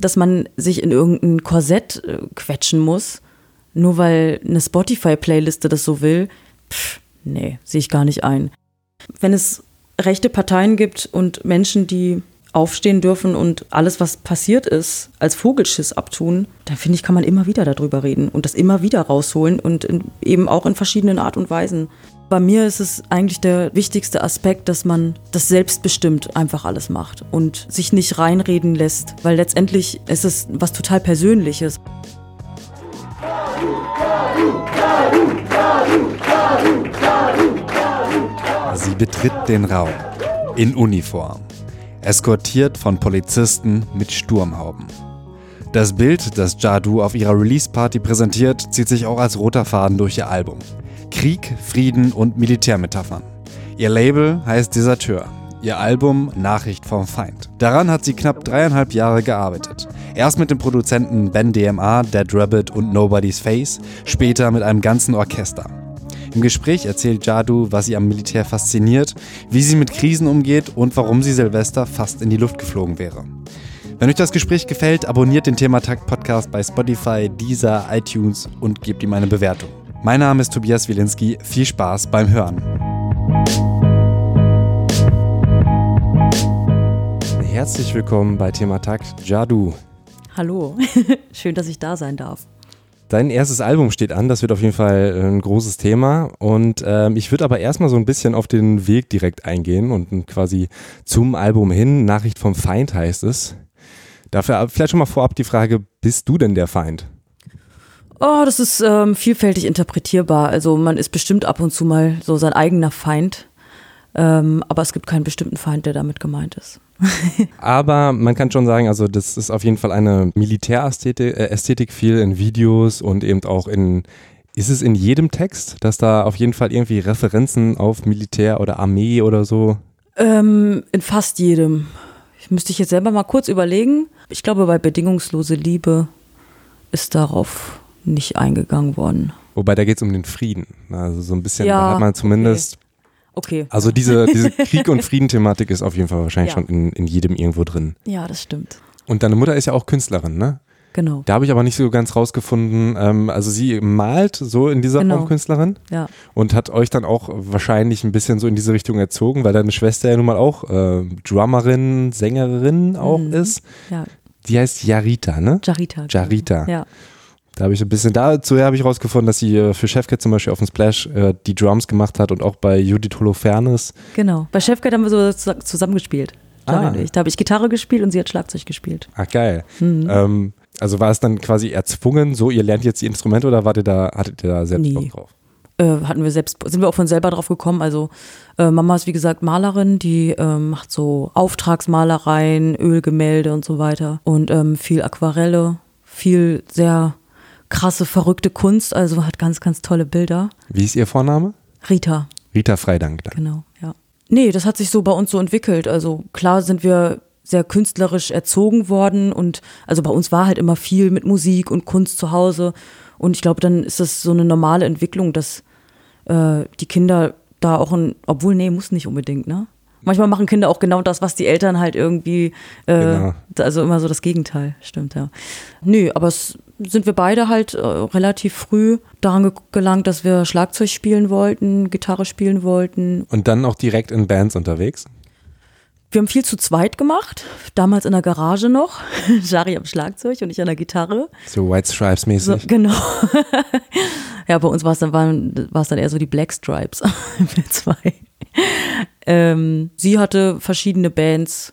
dass man sich in irgendein Korsett äh, quetschen muss, nur weil eine Spotify-Playliste das so will, pff, nee, sehe ich gar nicht ein. Wenn es rechte Parteien gibt und Menschen, die aufstehen dürfen und alles, was passiert ist, als Vogelschiss abtun, dann finde ich, kann man immer wieder darüber reden und das immer wieder rausholen und in, eben auch in verschiedenen Art und Weisen. Bei mir ist es eigentlich der wichtigste Aspekt, dass man das selbstbestimmt einfach alles macht und sich nicht reinreden lässt, weil letztendlich ist es was total Persönliches. Sie betritt den Raum in Uniform eskortiert von Polizisten mit Sturmhauben. Das Bild, das Jadu auf ihrer Release-Party präsentiert, zieht sich auch als roter Faden durch ihr Album. Krieg, Frieden und Militärmetaphern. Ihr Label heißt Deserteur. Ihr Album Nachricht vom Feind. Daran hat sie knapp dreieinhalb Jahre gearbeitet. Erst mit den Produzenten Ben DMA, Dead Rabbit und Nobody's Face, später mit einem ganzen Orchester. Im Gespräch erzählt Jadu, was sie am Militär fasziniert, wie sie mit Krisen umgeht und warum sie Silvester fast in die Luft geflogen wäre. Wenn euch das Gespräch gefällt, abonniert den Thematakt Podcast bei Spotify, Deezer, iTunes und gebt ihm eine Bewertung. Mein Name ist Tobias Wilinski. Viel Spaß beim Hören. Herzlich willkommen bei Thematakt Jadu. Hallo, schön, dass ich da sein darf. Dein erstes Album steht an, das wird auf jeden Fall äh, ein großes Thema. Und ähm, ich würde aber erstmal so ein bisschen auf den Weg direkt eingehen und quasi zum Album hin. Nachricht vom Feind heißt es. Dafür vielleicht schon mal vorab die Frage, bist du denn der Feind? Oh, das ist ähm, vielfältig interpretierbar. Also man ist bestimmt ab und zu mal so sein eigener Feind. Ähm, aber es gibt keinen bestimmten Feind, der damit gemeint ist. aber man kann schon sagen, also das ist auf jeden Fall eine Militärästhetik äh, Ästhetik viel in Videos und eben auch in, ist es in jedem Text, dass da auf jeden Fall irgendwie Referenzen auf Militär oder Armee oder so? Ähm, in fast jedem. Ich müsste ich jetzt selber mal kurz überlegen. Ich glaube, bei bedingungslose Liebe ist darauf nicht eingegangen worden. Wobei da geht es um den Frieden. Also so ein bisschen, ja, da hat man zumindest okay. Okay. Also diese, diese Krieg- und Frieden-Thematik ist auf jeden Fall wahrscheinlich ja. schon in, in jedem irgendwo drin. Ja, das stimmt. Und deine Mutter ist ja auch Künstlerin, ne? Genau. Da habe ich aber nicht so ganz rausgefunden. Ähm, also sie malt so in dieser genau. Form Künstlerin ja. und hat euch dann auch wahrscheinlich ein bisschen so in diese Richtung erzogen, weil deine Schwester ja nun mal auch äh, Drummerin, Sängerin auch mhm. ist. Ja. Die heißt Jarita, ne? Jarita. Jarita. Ja. Da habe ich ein bisschen, dazu habe ich rausgefunden, dass sie äh, für Chefcat zum Beispiel auf dem Splash äh, die Drums gemacht hat und auch bei Judith Holofernes. Genau, bei Chefcat haben wir so zusammengespielt. Ah. Da habe ich Gitarre gespielt und sie hat Schlagzeug gespielt. Ach geil. Mhm. Ähm, also war es dann quasi erzwungen, so ihr lernt jetzt die Instrumente oder wart ihr da, hattet ihr da selbst nee. Bock drauf? Äh, hatten wir selbst, sind wir auch von selber drauf gekommen. Also äh, Mama ist wie gesagt Malerin, die ähm, macht so Auftragsmalereien, Ölgemälde und so weiter und ähm, viel Aquarelle, viel sehr krasse, verrückte Kunst, also hat ganz, ganz tolle Bilder. Wie ist Ihr Vorname? Rita. Rita Freidank. Dann. Genau, ja. Nee, das hat sich so bei uns so entwickelt. Also klar sind wir sehr künstlerisch erzogen worden und also bei uns war halt immer viel mit Musik und Kunst zu Hause und ich glaube, dann ist das so eine normale Entwicklung, dass äh, die Kinder da auch ein, obwohl, nee, muss nicht unbedingt, ne? Manchmal machen Kinder auch genau das, was die Eltern halt irgendwie, äh, genau. also immer so das Gegenteil, stimmt, ja. Nö, aber es sind wir beide halt äh, relativ früh daran ge gelangt, dass wir Schlagzeug spielen wollten, Gitarre spielen wollten. Und dann auch direkt in Bands unterwegs? Wir haben viel zu zweit gemacht, damals in der Garage noch. Jari am Schlagzeug und ich an der Gitarre. So White Stripes mäßig. So, genau. ja, bei uns war es dann, dann eher so die Black Stripes. wir zwei. Ähm, sie hatte verschiedene Bands.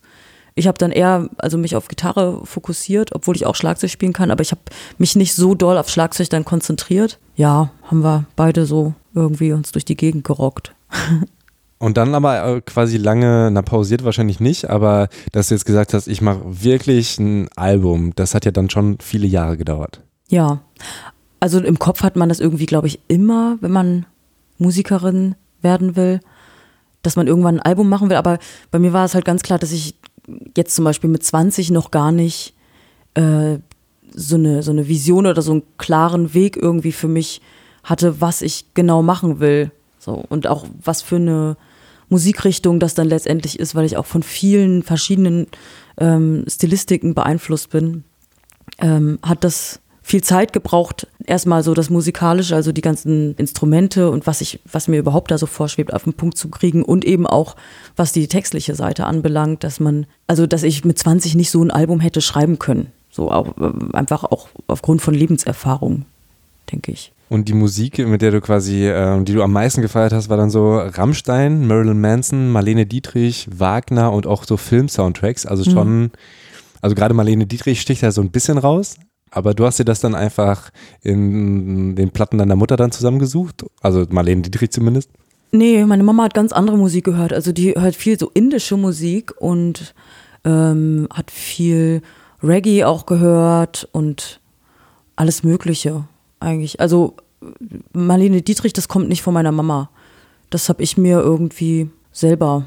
Ich habe dann eher also mich auf Gitarre fokussiert, obwohl ich auch Schlagzeug spielen kann, aber ich habe mich nicht so doll auf Schlagzeug dann konzentriert. Ja, haben wir beide so irgendwie uns durch die Gegend gerockt. Und dann aber äh, quasi lange, na pausiert wahrscheinlich nicht, aber dass du jetzt gesagt hast, ich mache wirklich ein Album, das hat ja dann schon viele Jahre gedauert. Ja, also im Kopf hat man das irgendwie, glaube ich, immer, wenn man Musikerin werden will dass man irgendwann ein Album machen will. Aber bei mir war es halt ganz klar, dass ich jetzt zum Beispiel mit 20 noch gar nicht äh, so, eine, so eine Vision oder so einen klaren Weg irgendwie für mich hatte, was ich genau machen will. So, und auch was für eine Musikrichtung das dann letztendlich ist, weil ich auch von vielen verschiedenen ähm, Stilistiken beeinflusst bin. ähm, hat das viel Zeit gebraucht, erstmal so das Musikalische, also die ganzen Instrumente und was ich, was mir überhaupt da so vorschwebt, auf den Punkt zu kriegen und eben auch, was die textliche Seite anbelangt, dass man, also dass ich mit 20 nicht so ein Album hätte schreiben können. So auch, einfach auch aufgrund von Lebenserfahrung, denke ich. Und die Musik, mit der du quasi, äh, die du am meisten gefeiert hast, war dann so Rammstein, Marilyn Manson, Marlene Dietrich, Wagner und auch so Film-Soundtracks. Also schon, mhm. also gerade Marlene Dietrich sticht da so ein bisschen raus, aber du hast dir das dann einfach in den Platten deiner Mutter dann zusammengesucht? Also Marlene Dietrich zumindest? Nee, meine Mama hat ganz andere Musik gehört. Also die hört viel so indische Musik und ähm, hat viel Reggae auch gehört und alles Mögliche eigentlich. Also Marlene Dietrich, das kommt nicht von meiner Mama. Das habe ich mir irgendwie selber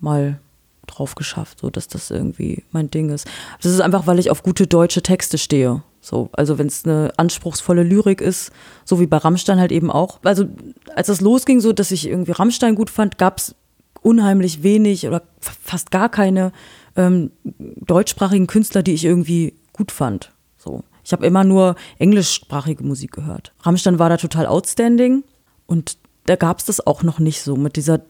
mal drauf geschafft, so dass das irgendwie mein Ding ist. Das ist einfach, weil ich auf gute deutsche Texte stehe. So, also wenn es eine anspruchsvolle Lyrik ist, so wie bei Rammstein halt eben auch. Also als das losging, so dass ich irgendwie Rammstein gut fand, gab es unheimlich wenig oder fast gar keine ähm, deutschsprachigen Künstler, die ich irgendwie gut fand. So, ich habe immer nur englischsprachige Musik gehört. Rammstein war da total outstanding und da gab es das auch noch nicht so mit dieser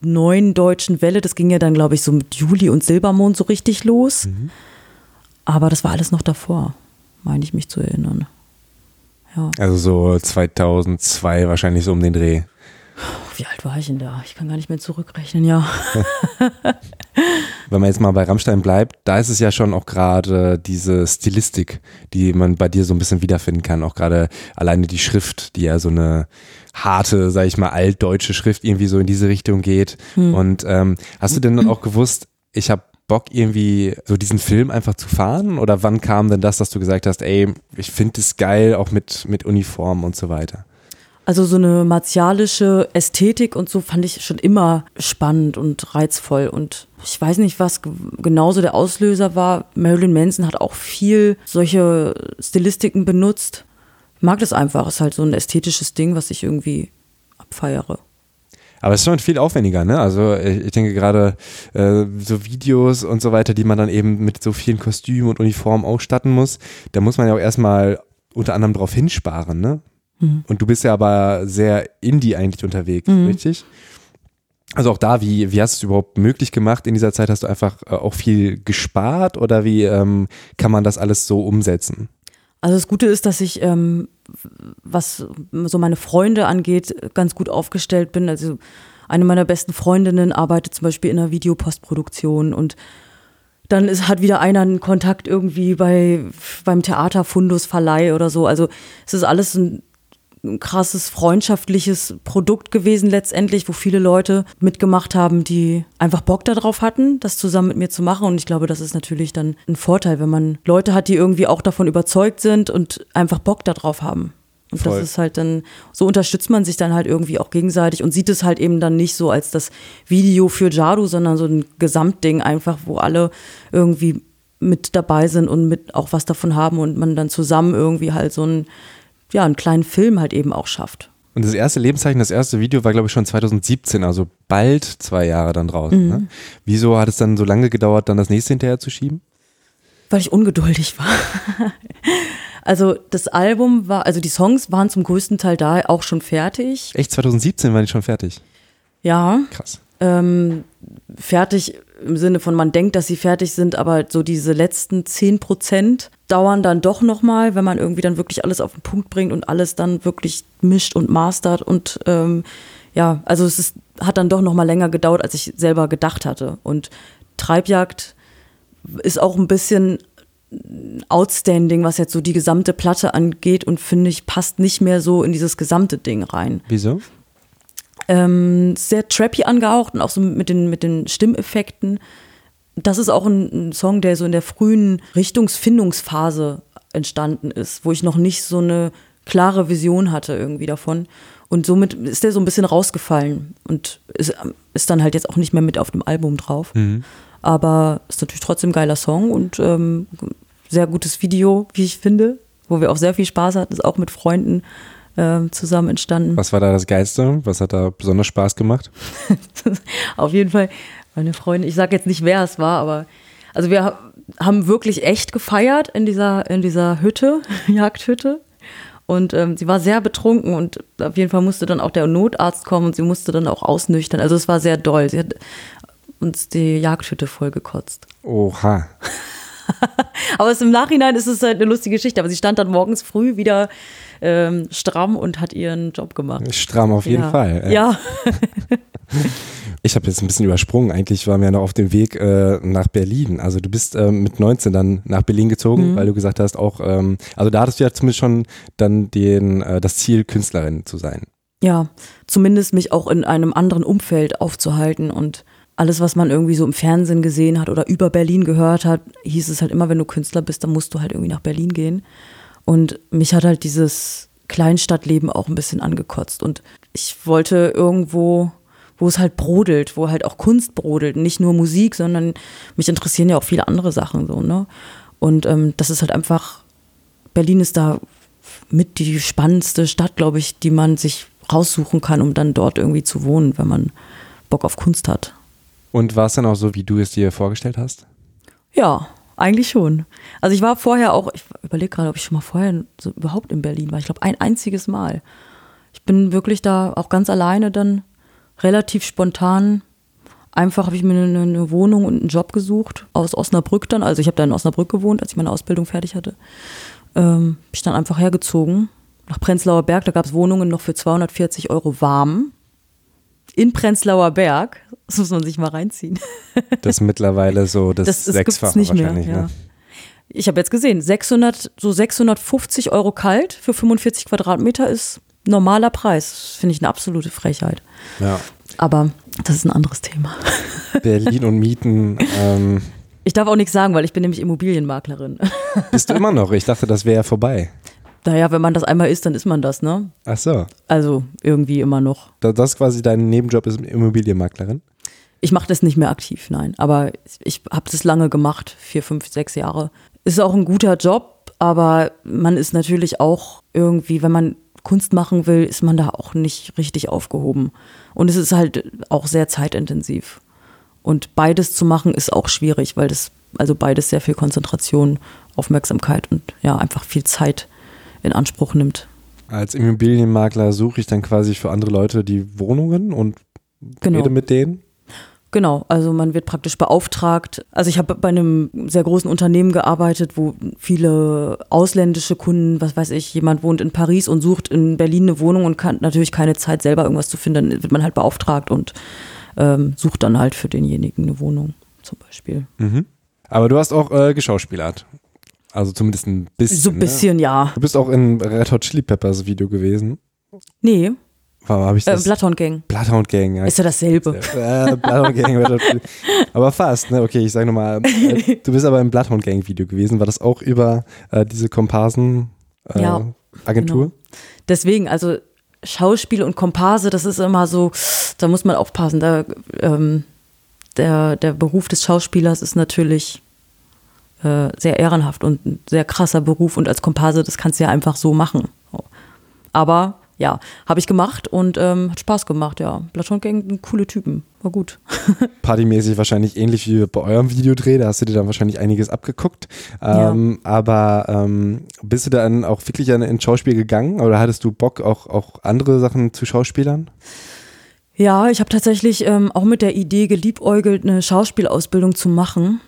neuen deutschen Welle. Das ging ja dann, glaube ich, so mit Juli und Silbermond so richtig los. Mhm. Aber das war alles noch davor meine ich mich zu erinnern. Ja. Also so 2002 wahrscheinlich so um den Dreh. Wie alt war ich denn da? Ich kann gar nicht mehr zurückrechnen, ja. Wenn man jetzt mal bei Rammstein bleibt, da ist es ja schon auch gerade diese Stilistik, die man bei dir so ein bisschen wiederfinden kann. Auch gerade alleine die Schrift, die ja so eine harte, sag ich mal, altdeutsche Schrift irgendwie so in diese Richtung geht. Hm. Und ähm, hast du denn dann auch gewusst, ich habe Bock, irgendwie so diesen Film einfach zu fahren? Oder wann kam denn das, dass du gesagt hast, ey, ich finde es geil, auch mit, mit Uniform und so weiter? Also so eine martialische Ästhetik und so fand ich schon immer spannend und reizvoll. Und ich weiß nicht, was genauso der Auslöser war. Marilyn Manson hat auch viel solche Stilistiken benutzt. Ich mag das einfach. Ist halt so ein ästhetisches Ding, was ich irgendwie abfeiere. Aber es ist schon viel aufwendiger, ne? Also ich denke gerade äh, so Videos und so weiter, die man dann eben mit so vielen Kostümen und Uniformen ausstatten muss, da muss man ja auch erstmal unter anderem drauf hinsparen, ne? Mhm. Und du bist ja aber sehr indie eigentlich unterwegs, mhm. richtig? Also auch da, wie, wie hast du es überhaupt möglich gemacht? In dieser Zeit hast du einfach äh, auch viel gespart oder wie ähm, kann man das alles so umsetzen? Also das Gute ist, dass ich, ähm, was so meine Freunde angeht, ganz gut aufgestellt bin. Also eine meiner besten Freundinnen arbeitet zum Beispiel in einer Videopostproduktion und dann ist, hat wieder einer einen Kontakt irgendwie bei, beim Theaterfundus Verleih oder so. Also es ist alles ein ein krasses freundschaftliches Produkt gewesen letztendlich, wo viele Leute mitgemacht haben, die einfach Bock darauf hatten, das zusammen mit mir zu machen. Und ich glaube, das ist natürlich dann ein Vorteil, wenn man Leute hat, die irgendwie auch davon überzeugt sind und einfach Bock darauf haben. Und Voll. das ist halt dann, so unterstützt man sich dann halt irgendwie auch gegenseitig und sieht es halt eben dann nicht so als das Video für Jadu, sondern so ein Gesamtding einfach, wo alle irgendwie mit dabei sind und mit auch was davon haben und man dann zusammen irgendwie halt so ein ja, einen kleinen Film halt eben auch schafft. Und das erste Lebenszeichen, das erste Video war, glaube ich, schon 2017, also bald zwei Jahre dann draußen. Mhm. Ne? Wieso hat es dann so lange gedauert, dann das nächste hinterher zu schieben? Weil ich ungeduldig war. also das Album war, also die Songs waren zum größten Teil da auch schon fertig. Echt, 2017 waren die schon fertig? Ja. Krass. Ähm, fertig im Sinne von, man denkt, dass sie fertig sind, aber so diese letzten 10 Prozent dauern dann doch nochmal, wenn man irgendwie dann wirklich alles auf den Punkt bringt und alles dann wirklich mischt und mastert und ähm, ja, also es ist, hat dann doch nochmal länger gedauert, als ich selber gedacht hatte. Und Treibjagd ist auch ein bisschen outstanding, was jetzt so die gesamte Platte angeht und finde ich passt nicht mehr so in dieses gesamte Ding rein. Wieso? Ähm, sehr trappy angehaucht und auch so mit den, mit den Stimmeffekten. Das ist auch ein, ein Song, der so in der frühen Richtungsfindungsphase entstanden ist, wo ich noch nicht so eine klare Vision hatte irgendwie davon. Und somit ist der so ein bisschen rausgefallen und ist, ist dann halt jetzt auch nicht mehr mit auf dem Album drauf. Mhm. Aber ist natürlich trotzdem ein geiler Song und ähm, sehr gutes Video, wie ich finde, wo wir auch sehr viel Spaß hatten, ist auch mit Freunden äh, zusammen entstanden. Was war da das Geilste? Was hat da besonders Spaß gemacht? Auf jeden Fall meine Freundin, ich sage jetzt nicht, wer es war, aber Also wir haben wirklich echt gefeiert in dieser, in dieser Hütte, Jagdhütte. Und ähm, sie war sehr betrunken und auf jeden Fall musste dann auch der Notarzt kommen und sie musste dann auch ausnüchtern. Also es war sehr doll. Sie hat uns die Jagdhütte vollgekotzt. Oha. aber es, im Nachhinein ist es halt eine lustige Geschichte. Aber sie stand dann morgens früh wieder ähm, stramm und hat ihren Job gemacht. Stramm auf jeden ja. Fall. Ja. Ich habe jetzt ein bisschen übersprungen. Eigentlich waren wir ja noch auf dem Weg äh, nach Berlin. Also du bist ähm, mit 19 dann nach Berlin gezogen, mhm. weil du gesagt hast, auch, ähm, also da hattest du ja zumindest schon dann den, äh, das Ziel, Künstlerin zu sein. Ja, zumindest mich auch in einem anderen Umfeld aufzuhalten und alles, was man irgendwie so im Fernsehen gesehen hat oder über Berlin gehört hat, hieß es halt immer, wenn du Künstler bist, dann musst du halt irgendwie nach Berlin gehen. Und mich hat halt dieses Kleinstadtleben auch ein bisschen angekotzt. Und ich wollte irgendwo wo es halt brodelt, wo halt auch Kunst brodelt, nicht nur Musik, sondern mich interessieren ja auch viele andere Sachen so, ne? Und ähm, das ist halt einfach, Berlin ist da mit die spannendste Stadt, glaube ich, die man sich raussuchen kann, um dann dort irgendwie zu wohnen, wenn man Bock auf Kunst hat. Und war es dann auch so, wie du es dir vorgestellt hast? Ja, eigentlich schon. Also ich war vorher auch, ich überlege gerade, ob ich schon mal vorher so überhaupt in Berlin war. Ich glaube, ein einziges Mal. Ich bin wirklich da auch ganz alleine dann relativ spontan einfach habe ich mir eine, eine, Wohnung und einen Job gesucht aus Osnabrück dann. Also ich habe da in Osnabrück gewohnt, als ich meine Ausbildung fertig hatte. Ähm, bin ich dann einfach hergezogen nach Prenzlauer Berg. Da gab es Wohnungen noch für 240 Euro warm. In Prenzlauer Berg. Das muss man sich mal reinziehen. Das ist mittlerweile so das, das, Sechsfache nicht wahrscheinlich. Mehr, ja. ne? Ich habe jetzt gesehen, 600, so 650 Euro kalt für 45 Quadratmeter ist normaler Preis. Finde ich eine absolute Frechheit. Ja. Aber das ist ein anderes Thema. Berlin und Mieten. Ähm, ich darf auch nichts sagen, weil ich bin nämlich Immobilienmaklerin. Bist du immer noch? Ich dachte, das wäre ja vorbei. Naja, wenn man das einmal ist, dann ist man das, ne? Ach so. Also irgendwie immer noch. Das ist quasi dein Nebenjob ist Immobilienmaklerin? Ich mache das nicht mehr aktiv, nein. Aber ich habe das lange gemacht, vier, fünf, sechs Jahre. Ist auch ein guter Job, aber man ist natürlich auch irgendwie, wenn man Kunst machen will, ist man da auch nicht richtig aufgehoben. Und es ist halt auch sehr zeitintensiv. Und beides zu machen ist auch schwierig, weil das, also beides sehr viel Konzentration, Aufmerksamkeit und ja, einfach viel Zeit in Anspruch nimmt. Als Immobilienmakler suche ich dann quasi für andere Leute die Wohnungen und genau. rede mit denen? Genau, also man wird praktisch beauftragt. Also ich habe bei einem sehr großen Unternehmen gearbeitet, wo viele ausländische Kunden, was weiß ich, jemand wohnt in Paris und sucht in Berlin eine Wohnung und kann natürlich keine Zeit selber irgendwas zu finden, dann wird man halt beauftragt und ähm, sucht dann halt für denjenigen eine Wohnung zum Beispiel. Mhm. Aber du hast auch äh, geschauspielert. Also zumindest ein bisschen. So ein ne? bisschen, ne? ja. Du bist auch in Red Hot Chili Peppers Video gewesen. Nee. Warum ich äh, das? Äh, Bloodhound Gang. Bloodhound Gang. Ja. Ist ja dasselbe. Äh, Bloodhound Gang. aber fast, ne? Okay, ich sag nochmal. Äh, du bist aber im Bloodhound Gang Video gewesen. War das auch über äh, diese Komparsen äh, ja, Agentur? Genau. Deswegen, also Schauspiel und Komparse, das ist immer so, da muss man aufpassen. Da, ähm, der, der Beruf des Schauspielers ist natürlich äh, sehr ehrenhaft und ein sehr krasser Beruf und als Komparse, das kannst du ja einfach so machen. Aber ja, habe ich gemacht und ähm, hat Spaß gemacht, ja. Bloodhound Gang, coole Typen, war gut. Partymäßig wahrscheinlich ähnlich wie bei eurem Videodreh, da hast du dir dann wahrscheinlich einiges abgeguckt. Ähm, ja. Aber ähm, bist du dann auch wirklich ins Schauspiel gegangen oder hattest du Bock, auch, auch andere Sachen zu Schauspielern? Ja, ich habe tatsächlich ähm, auch mit der Idee geliebäugelt, eine Schauspielausbildung zu machen.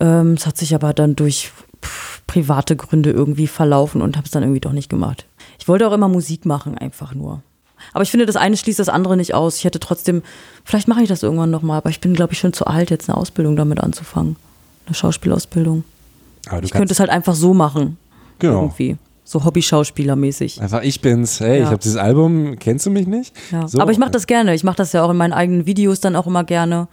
Ähm, es hat sich aber dann durch private Gründe irgendwie verlaufen und habe es dann irgendwie doch nicht gemacht. Ich wollte auch immer Musik machen, einfach nur. Aber ich finde, das eine schließt das andere nicht aus. Ich hätte trotzdem, vielleicht mache ich das irgendwann nochmal, aber ich bin, glaube ich, schon zu alt, jetzt eine Ausbildung damit anzufangen. Eine Schauspielausbildung. ich könnte es halt einfach so machen. Genau. Irgendwie. So Hobby-Schauspieler-mäßig. Einfach ich bin's. Hey, ja. ich habe dieses Album, kennst du mich nicht? Ja. So. Aber ich mache das gerne. Ich mache das ja auch in meinen eigenen Videos dann auch immer gerne.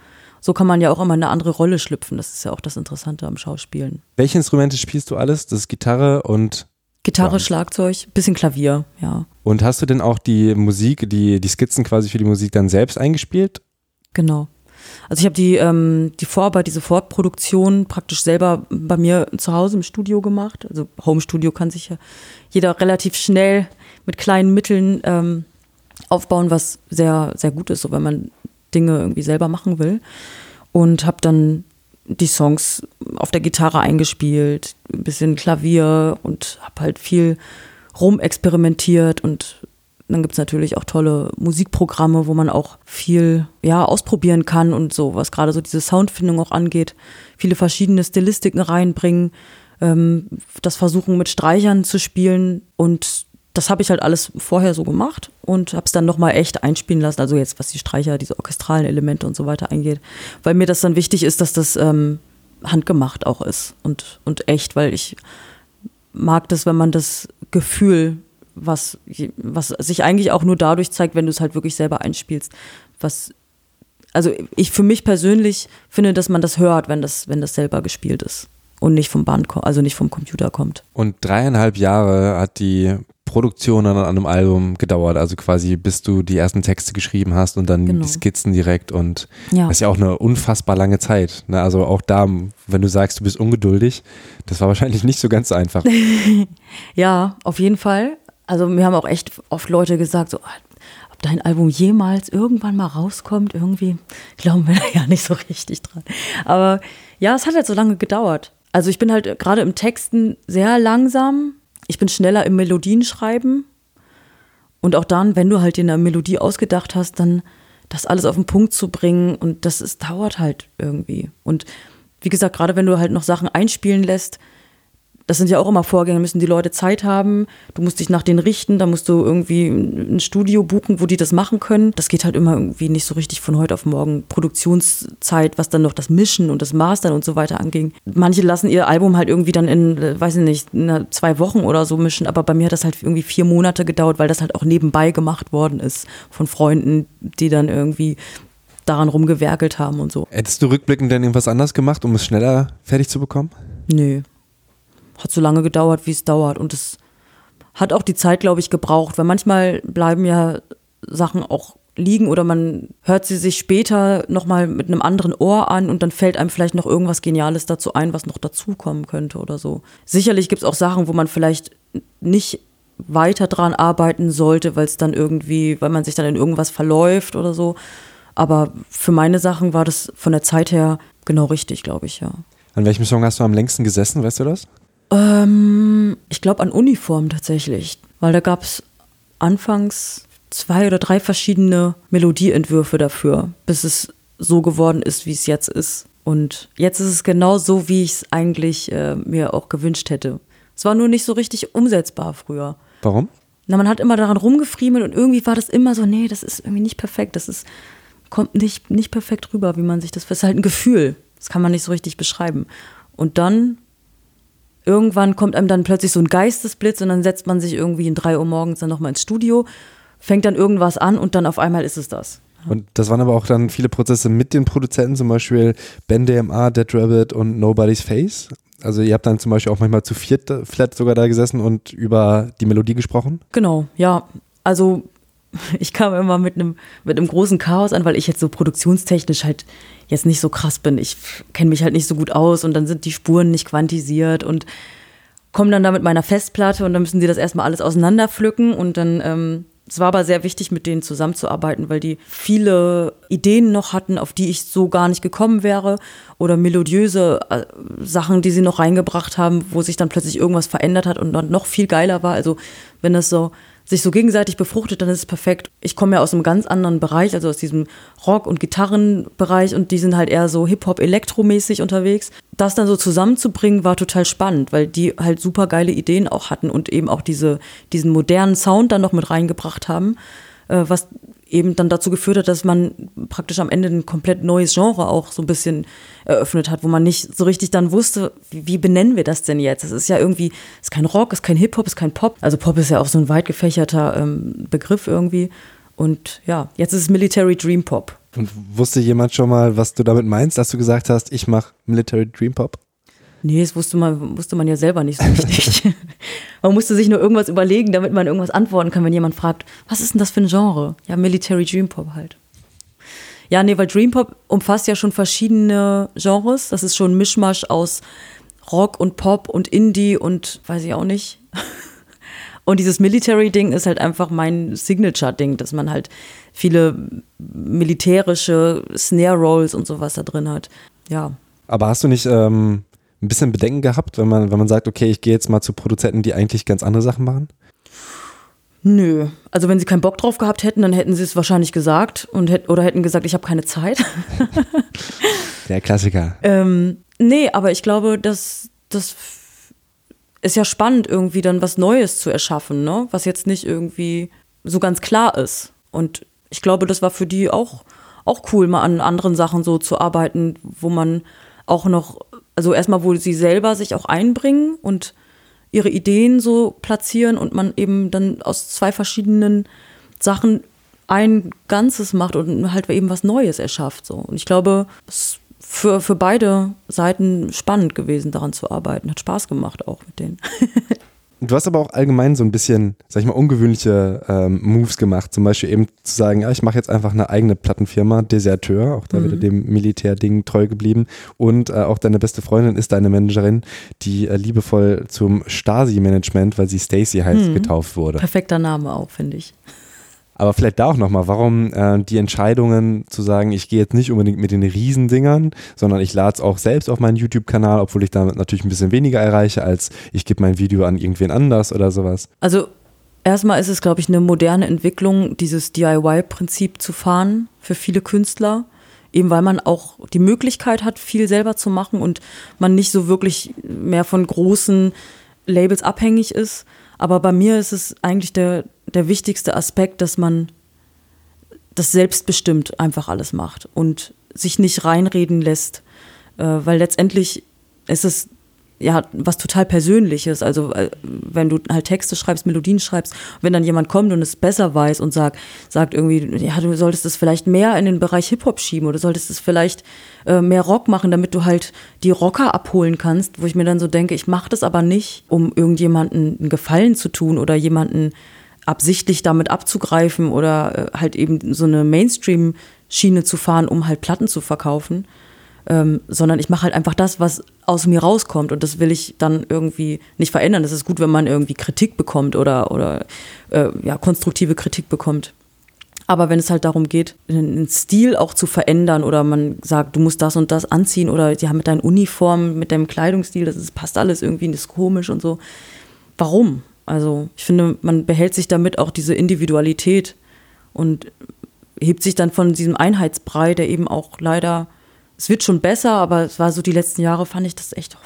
So kann man ja auch immer eine andere Rolle schlüpfen. Das ist ja auch das Interessante am Schauspielen. Welche Instrumente spielst du alles? Das ist Gitarre und Gitarre, Drums. Schlagzeug, bisschen Klavier, ja. Und hast du denn auch die Musik, die, die Skizzen quasi für die Musik dann selbst eingespielt? Genau. Also ich habe die, ähm, die Vorarbeit, diese Fortproduktion praktisch selber bei mir zu Hause im Studio gemacht. Also Home Studio kann sich ja jeder relativ schnell mit kleinen Mitteln ähm, aufbauen, was sehr, sehr gut ist, so wenn man Dinge irgendwie selber machen will. Und habe dann die Songs auf der Gitarre eingespielt, ein bisschen Klavier und habe halt viel rumexperimentiert und dann gibt es natürlich auch tolle Musikprogramme, wo man auch viel ja, ausprobieren kann und so, was gerade so diese Soundfindung auch angeht. Viele verschiedene Stilistiken reinbringen, ähm, das Versuchen mit Streichern zu spielen und das habe ich halt alles vorher so gemacht und habe es dann nochmal echt einspielen lassen. Also jetzt, was die Streicher, diese orchestralen Elemente und so weiter eingeht. Weil mir das dann wichtig ist, dass das ähm, handgemacht auch ist und, und echt, weil ich mag das, wenn man das Gefühl, was, was sich eigentlich auch nur dadurch zeigt, wenn du es halt wirklich selber einspielst, was also ich für mich persönlich finde, dass man das hört, wenn das, wenn das selber gespielt ist und nicht vom Band, also nicht vom Computer kommt. Und dreieinhalb Jahre hat die Produktion an einem Album gedauert, also quasi bis du die ersten Texte geschrieben hast und dann genau. die Skizzen direkt und ja. das ist ja auch eine unfassbar lange Zeit. Ne? Also auch da, wenn du sagst, du bist ungeduldig, das war wahrscheinlich nicht so ganz einfach. ja, auf jeden Fall. Also mir haben auch echt oft Leute gesagt, so, ob dein Album jemals irgendwann mal rauskommt, irgendwie glauben wir da ja nicht so richtig dran. Aber ja, es hat halt so lange gedauert. Also ich bin halt gerade im Texten sehr langsam ich bin schneller im Melodienschreiben. Und auch dann, wenn du halt dir eine Melodie ausgedacht hast, dann das alles auf den Punkt zu bringen. Und das ist, dauert halt irgendwie. Und wie gesagt, gerade wenn du halt noch Sachen einspielen lässt, das sind ja auch immer Vorgänge, müssen die Leute Zeit haben, du musst dich nach denen richten, da musst du irgendwie ein Studio buchen, wo die das machen können. Das geht halt immer irgendwie nicht so richtig von heute auf morgen. Produktionszeit, was dann noch das Mischen und das Mastern und so weiter anging. Manche lassen ihr Album halt irgendwie dann in, äh, weiß ich nicht, zwei Wochen oder so mischen, aber bei mir hat das halt irgendwie vier Monate gedauert, weil das halt auch nebenbei gemacht worden ist von Freunden, die dann irgendwie daran rumgewerkelt haben und so. Hättest du rückblickend denn irgendwas anders gemacht, um es schneller fertig zu bekommen? Nö, hat so lange gedauert, wie es dauert. Und es hat auch die Zeit, glaube ich, gebraucht, weil manchmal bleiben ja Sachen auch liegen oder man hört sie sich später nochmal mit einem anderen Ohr an und dann fällt einem vielleicht noch irgendwas Geniales dazu ein, was noch dazukommen könnte oder so. Sicherlich gibt es auch Sachen, wo man vielleicht nicht weiter dran arbeiten sollte, weil es dann irgendwie, weil man sich dann in irgendwas verläuft oder so. Aber für meine Sachen war das von der Zeit her genau richtig, glaube ich, ja. An welchem Song hast du am längsten gesessen, weißt du das? Ähm, ich glaube an Uniform tatsächlich, weil da gab es anfangs zwei oder drei verschiedene Melodieentwürfe dafür, bis es so geworden ist, wie es jetzt ist. Und jetzt ist es genau so, wie ich es eigentlich äh, mir auch gewünscht hätte. Es war nur nicht so richtig umsetzbar früher. Warum? Na, man hat immer daran rumgefriemelt und irgendwie war das immer so, nee, das ist irgendwie nicht perfekt. Das ist, kommt nicht, nicht perfekt rüber, wie man sich das. Das ist halt ein Gefühl. Das kann man nicht so richtig beschreiben. Und dann irgendwann kommt einem dann plötzlich so ein Geistesblitz und dann setzt man sich irgendwie in drei Uhr morgens dann nochmal ins Studio, fängt dann irgendwas an und dann auf einmal ist es das. Und das waren aber auch dann viele Prozesse mit den Produzenten, zum Beispiel Ben DMA, Dead Rabbit und Nobody's Face. Also ihr habt dann zum Beispiel auch manchmal zu viert vielleicht sogar da gesessen und über die Melodie gesprochen? Genau, ja. Also ich kam immer mit einem, mit einem großen Chaos an, weil ich jetzt so produktionstechnisch halt jetzt nicht so krass bin. Ich kenne mich halt nicht so gut aus und dann sind die Spuren nicht quantisiert und komme dann da mit meiner Festplatte und dann müssen die das erstmal alles auseinanderpflücken und dann ähm, es war aber sehr wichtig, mit denen zusammenzuarbeiten, weil die viele Ideen noch hatten, auf die ich so gar nicht gekommen wäre. Oder melodiöse äh, Sachen, die sie noch reingebracht haben, wo sich dann plötzlich irgendwas verändert hat und dann noch viel geiler war. Also wenn das so sich so gegenseitig befruchtet, dann ist es perfekt. Ich komme ja aus einem ganz anderen Bereich, also aus diesem Rock- und Gitarrenbereich und die sind halt eher so Hip-Hop-Elektromäßig unterwegs. Das dann so zusammenzubringen, war total spannend, weil die halt super geile Ideen auch hatten und eben auch diese, diesen modernen Sound dann noch mit reingebracht haben, äh, was eben dann dazu geführt hat, dass man praktisch am Ende ein komplett neues Genre auch so ein bisschen eröffnet hat, wo man nicht so richtig dann wusste, wie, wie benennen wir das denn jetzt? Es ist ja irgendwie, es ist kein Rock, es ist kein Hip-Hop, es ist kein Pop. Also Pop ist ja auch so ein weit gefächerter ähm, Begriff irgendwie. Und ja, jetzt ist es Military Dream Pop. Und wusste jemand schon mal, was du damit meinst, dass du gesagt hast, ich mache Military Dream Pop? Nee, das wusste man, wusste man ja selber nicht so richtig. man musste sich nur irgendwas überlegen, damit man irgendwas antworten kann, wenn jemand fragt, was ist denn das für ein Genre? Ja, Military Dream Pop halt. Ja, nee, weil Dream Pop umfasst ja schon verschiedene Genres. Das ist schon ein Mischmasch aus Rock und Pop und Indie und weiß ich auch nicht. Und dieses Military-Ding ist halt einfach mein Signature-Ding, dass man halt viele militärische Snare-Rolls und sowas da drin hat. Ja, Aber hast du nicht ähm, ein bisschen Bedenken gehabt, wenn man, wenn man sagt, okay, ich gehe jetzt mal zu Produzenten, die eigentlich ganz andere Sachen machen? Nö. Also wenn sie keinen Bock drauf gehabt hätten, dann hätten sie es wahrscheinlich gesagt und hätt, oder hätten gesagt, ich habe keine Zeit. Der Klassiker. ähm, nee, aber ich glaube, dass das ist ja spannend, irgendwie dann was Neues zu erschaffen, ne? Was jetzt nicht irgendwie so ganz klar ist. Und ich glaube, das war für die auch, auch cool, mal an anderen Sachen so zu arbeiten, wo man auch noch, also erstmal, wo sie selber sich auch einbringen und ihre Ideen so platzieren und man eben dann aus zwei verschiedenen Sachen ein Ganzes macht und halt eben was Neues erschafft. So. Und ich glaube, es für, für beide Seiten spannend gewesen, daran zu arbeiten. Hat Spaß gemacht auch mit denen. Du hast aber auch allgemein so ein bisschen, sag ich mal, ungewöhnliche ähm, Moves gemacht. Zum Beispiel eben zu sagen, ja, ich mache jetzt einfach eine eigene Plattenfirma, Deserteur, auch da mhm. wieder dem Militärding treu geblieben. Und äh, auch deine beste Freundin ist deine Managerin, die äh, liebevoll zum Stasi-Management, weil sie Stacy heißt, mhm. getauft wurde. Perfekter Name auch, finde ich. Aber vielleicht da auch nochmal, warum äh, die Entscheidungen zu sagen, ich gehe jetzt nicht unbedingt mit den Riesendingern, sondern ich lade es auch selbst auf meinen YouTube-Kanal, obwohl ich damit natürlich ein bisschen weniger erreiche, als ich gebe mein Video an irgendwen anders oder sowas. Also erstmal ist es, glaube ich, eine moderne Entwicklung, dieses DIY-Prinzip zu fahren für viele Künstler. Eben weil man auch die Möglichkeit hat, viel selber zu machen und man nicht so wirklich mehr von großen Labels abhängig ist. Aber bei mir ist es eigentlich der, der wichtigste Aspekt, dass man das selbstbestimmt einfach alles macht und sich nicht reinreden lässt, äh, weil letztendlich ist es ja was total Persönliches. Also äh, wenn du halt Texte schreibst, Melodien schreibst, wenn dann jemand kommt und es besser weiß und sagt, sagt irgendwie, ja, du solltest es vielleicht mehr in den Bereich Hip-Hop schieben oder solltest es vielleicht äh, mehr Rock machen, damit du halt die Rocker abholen kannst, wo ich mir dann so denke, ich mache das aber nicht, um irgendjemanden einen Gefallen zu tun oder jemanden absichtlich damit abzugreifen oder äh, halt eben so eine Mainstream-Schiene zu fahren, um halt Platten zu verkaufen. Ähm, sondern ich mache halt einfach das, was aus mir rauskommt und das will ich dann irgendwie nicht verändern. Das ist gut, wenn man irgendwie Kritik bekommt oder, oder äh, ja, konstruktive Kritik bekommt. Aber wenn es halt darum geht, einen Stil auch zu verändern oder man sagt, du musst das und das anziehen oder die haben mit deinen Uniformen, mit deinem Kleidungsstil, das ist, passt alles irgendwie, das ist komisch und so. Warum? Also ich finde, man behält sich damit auch diese Individualität und hebt sich dann von diesem Einheitsbrei, der eben auch leider, es wird schon besser, aber es war so die letzten Jahre, fand ich das echt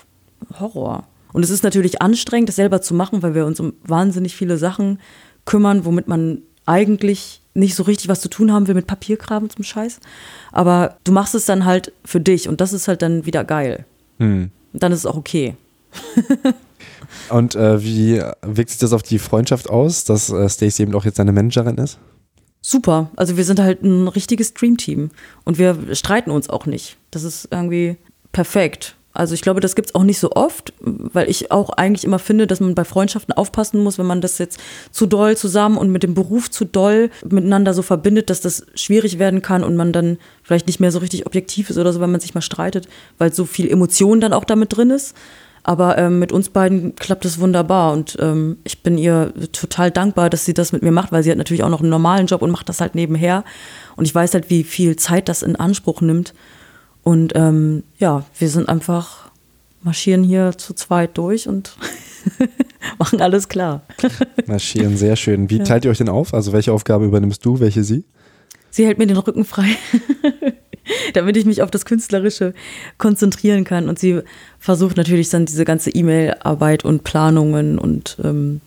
Horror. Und es ist natürlich anstrengend, das selber zu machen, weil wir uns um wahnsinnig viele Sachen kümmern, womit man eigentlich nicht so richtig was zu tun haben will mit Papierkram zum Scheiß. Aber du machst es dann halt für dich und das ist halt dann wieder geil. Hm. Und dann ist es auch okay. Und äh, wie wirkt sich das auf die Freundschaft aus, dass äh, Stacey eben auch jetzt seine Managerin ist? Super. Also wir sind halt ein richtiges Dreamteam und wir streiten uns auch nicht. Das ist irgendwie perfekt. Also ich glaube, das gibt es auch nicht so oft, weil ich auch eigentlich immer finde, dass man bei Freundschaften aufpassen muss, wenn man das jetzt zu doll zusammen und mit dem Beruf zu doll miteinander so verbindet, dass das schwierig werden kann und man dann vielleicht nicht mehr so richtig objektiv ist oder so, wenn man sich mal streitet, weil so viel Emotion dann auch damit drin ist. Aber ähm, mit uns beiden klappt es wunderbar und ähm, ich bin ihr total dankbar, dass sie das mit mir macht, weil sie hat natürlich auch noch einen normalen Job und macht das halt nebenher. Und ich weiß halt, wie viel Zeit das in Anspruch nimmt. Und ähm, ja, wir sind einfach, marschieren hier zu zweit durch und machen alles klar. marschieren, sehr schön. Wie teilt ihr euch denn auf? Also welche Aufgabe übernimmst du, welche sie? Sie hält mir den Rücken frei. damit ich mich auf das Künstlerische konzentrieren kann. Und sie versucht natürlich dann diese ganze E-Mail-Arbeit und Planungen und ähm,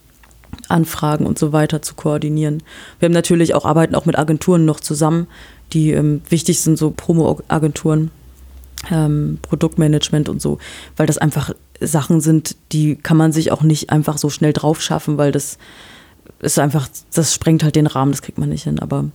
Anfragen und so weiter zu koordinieren. Wir haben natürlich auch arbeiten auch mit Agenturen noch zusammen, die ähm, wichtig sind, so Promo-Agenturen, ähm, Produktmanagement und so, weil das einfach Sachen sind, die kann man sich auch nicht einfach so schnell drauf schaffen, weil das ist einfach, das sprengt halt den Rahmen, das kriegt man nicht hin. Aber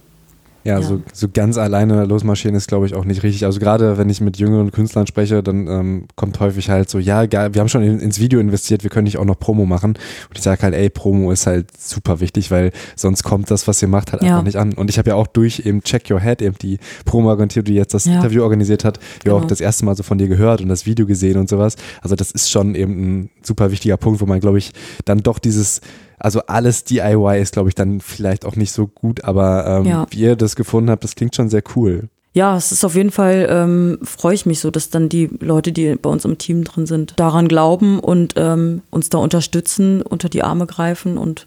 ja, ja, So, so ganz alleine losmarschieren ist, glaube ich, auch nicht richtig. Also gerade wenn ich mit jüngeren Künstlern spreche, dann ähm, kommt häufig halt so, ja, geil, wir haben schon in, ins Video investiert, wir können nicht auch noch Promo machen. Und ich sage halt, ey, Promo ist halt super wichtig, weil sonst kommt das, was ihr macht, halt ja. einfach nicht an. Und ich habe ja auch durch eben Check Your Head, eben die Promo-Agentur, die jetzt das ja. Interview organisiert hat, ja genau. auch das erste Mal so von dir gehört und das Video gesehen und sowas. Also das ist schon eben ein super wichtiger Punkt, wo man, glaube ich, dann doch dieses also alles DIY ist, glaube ich, dann vielleicht auch nicht so gut, aber ähm, ja. wie ihr das gefunden habt, das klingt schon sehr cool. ja, es ist auf jeden Fall, ähm, freue ich mich so, dass dann die Leute, die bei uns im Team drin sind, daran glauben und ähm, uns da unterstützen, unter die Arme greifen und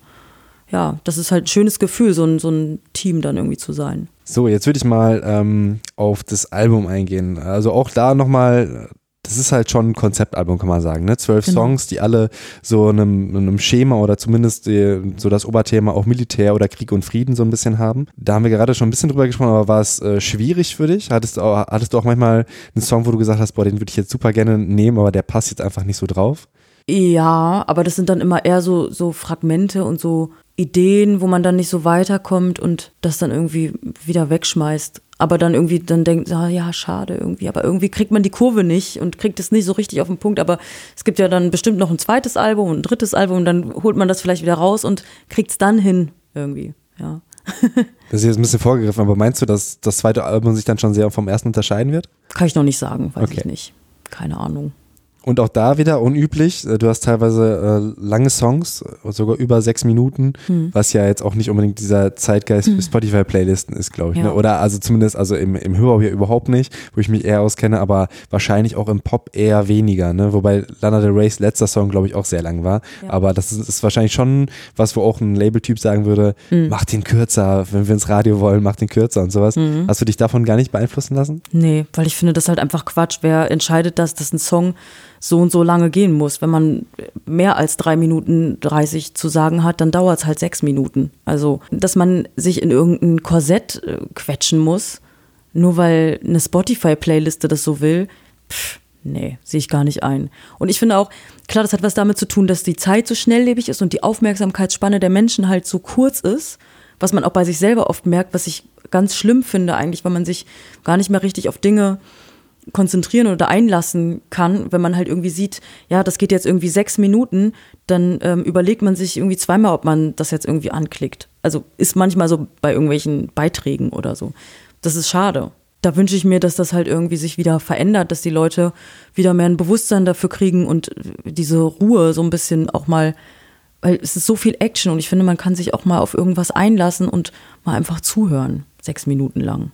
ja, das ist halt ein schönes Gefühl, so ein, so ein Team dann irgendwie zu sein. So, jetzt würde ich mal ähm, auf das Album eingehen. Also auch da nochmal das ist halt schon ein Konzeptalbum, kann man sagen. Ne? Zwölf genau. Songs, die alle so einem, einem Schema oder zumindest die, so das Oberthema auch Militär oder Krieg und Frieden so ein bisschen haben. Da haben wir gerade schon ein bisschen drüber gesprochen, aber war es äh, schwierig für dich? Hattest du, auch, hattest du auch manchmal einen Song, wo du gesagt hast, boah, den würde ich jetzt super gerne nehmen, aber der passt jetzt einfach nicht so drauf? Ja, aber das sind dann immer eher so, so Fragmente und so Ideen, wo man dann nicht so weiterkommt und das dann irgendwie wieder wegschmeißt. Aber dann irgendwie dann denkt, ah, ja, schade irgendwie. Aber irgendwie kriegt man die Kurve nicht und kriegt es nicht so richtig auf den Punkt. Aber es gibt ja dann bestimmt noch ein zweites Album und ein drittes Album und dann holt man das vielleicht wieder raus und kriegt es dann hin irgendwie. Ja. Das ist jetzt ein bisschen vorgegriffen, aber meinst du, dass das zweite Album sich dann schon sehr vom ersten unterscheiden wird? Kann ich noch nicht sagen, weiß okay. ich nicht. Keine Ahnung. Und auch da wieder unüblich. Äh, du hast teilweise äh, lange Songs, äh, sogar über sechs Minuten, hm. was ja jetzt auch nicht unbedingt dieser Zeitgeist hm. für Spotify-Playlisten ist, glaube ich. Ne? Ja. Ne? Oder also zumindest also im, im Hörau hier überhaupt nicht, wo ich mich eher auskenne, aber wahrscheinlich auch im Pop eher weniger. Ne? Wobei Lana Del Rey's letzter Song, glaube ich, auch sehr lang war. Ja. Aber das ist, ist, wahrscheinlich schon was, wo auch ein Labeltyp sagen würde, hm. mach den kürzer, wenn wir ins Radio wollen, mach den kürzer und sowas. Mhm. Hast du dich davon gar nicht beeinflussen lassen? Nee, weil ich finde das halt einfach Quatsch. Wer entscheidet das, dass ein Song so und so lange gehen muss. Wenn man mehr als drei Minuten 30 zu sagen hat, dann dauert es halt sechs Minuten. Also, dass man sich in irgendein Korsett äh, quetschen muss, nur weil eine Spotify-Playliste das so will, pff, nee, sehe ich gar nicht ein. Und ich finde auch, klar, das hat was damit zu tun, dass die Zeit so schnelllebig ist und die Aufmerksamkeitsspanne der Menschen halt so kurz ist, was man auch bei sich selber oft merkt, was ich ganz schlimm finde eigentlich, weil man sich gar nicht mehr richtig auf Dinge konzentrieren oder einlassen kann, wenn man halt irgendwie sieht, ja, das geht jetzt irgendwie sechs Minuten, dann ähm, überlegt man sich irgendwie zweimal, ob man das jetzt irgendwie anklickt. Also ist manchmal so bei irgendwelchen Beiträgen oder so. Das ist schade. Da wünsche ich mir, dass das halt irgendwie sich wieder verändert, dass die Leute wieder mehr ein Bewusstsein dafür kriegen und diese Ruhe so ein bisschen auch mal, weil es ist so viel Action und ich finde, man kann sich auch mal auf irgendwas einlassen und mal einfach zuhören, sechs Minuten lang.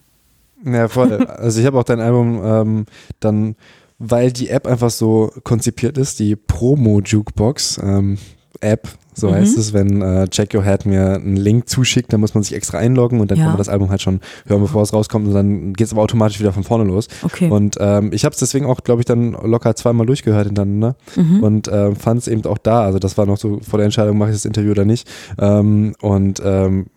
Ja, voll. Also ich habe auch dein Album ähm, dann, weil die App einfach so konzipiert ist, die Promo Jukebox ähm, App, so mhm. heißt es, wenn äh, Check Your Head mir einen Link zuschickt, dann muss man sich extra einloggen und dann ja. kann man das Album halt schon hören, bevor es rauskommt und dann geht es aber automatisch wieder von vorne los. Okay. Und ähm, ich habe es deswegen auch, glaube ich, dann locker zweimal durchgehört hintereinander mhm. und äh, fand es eben auch da. Also das war noch so vor der Entscheidung, mache ich das Interview oder nicht. Ähm, und ähm,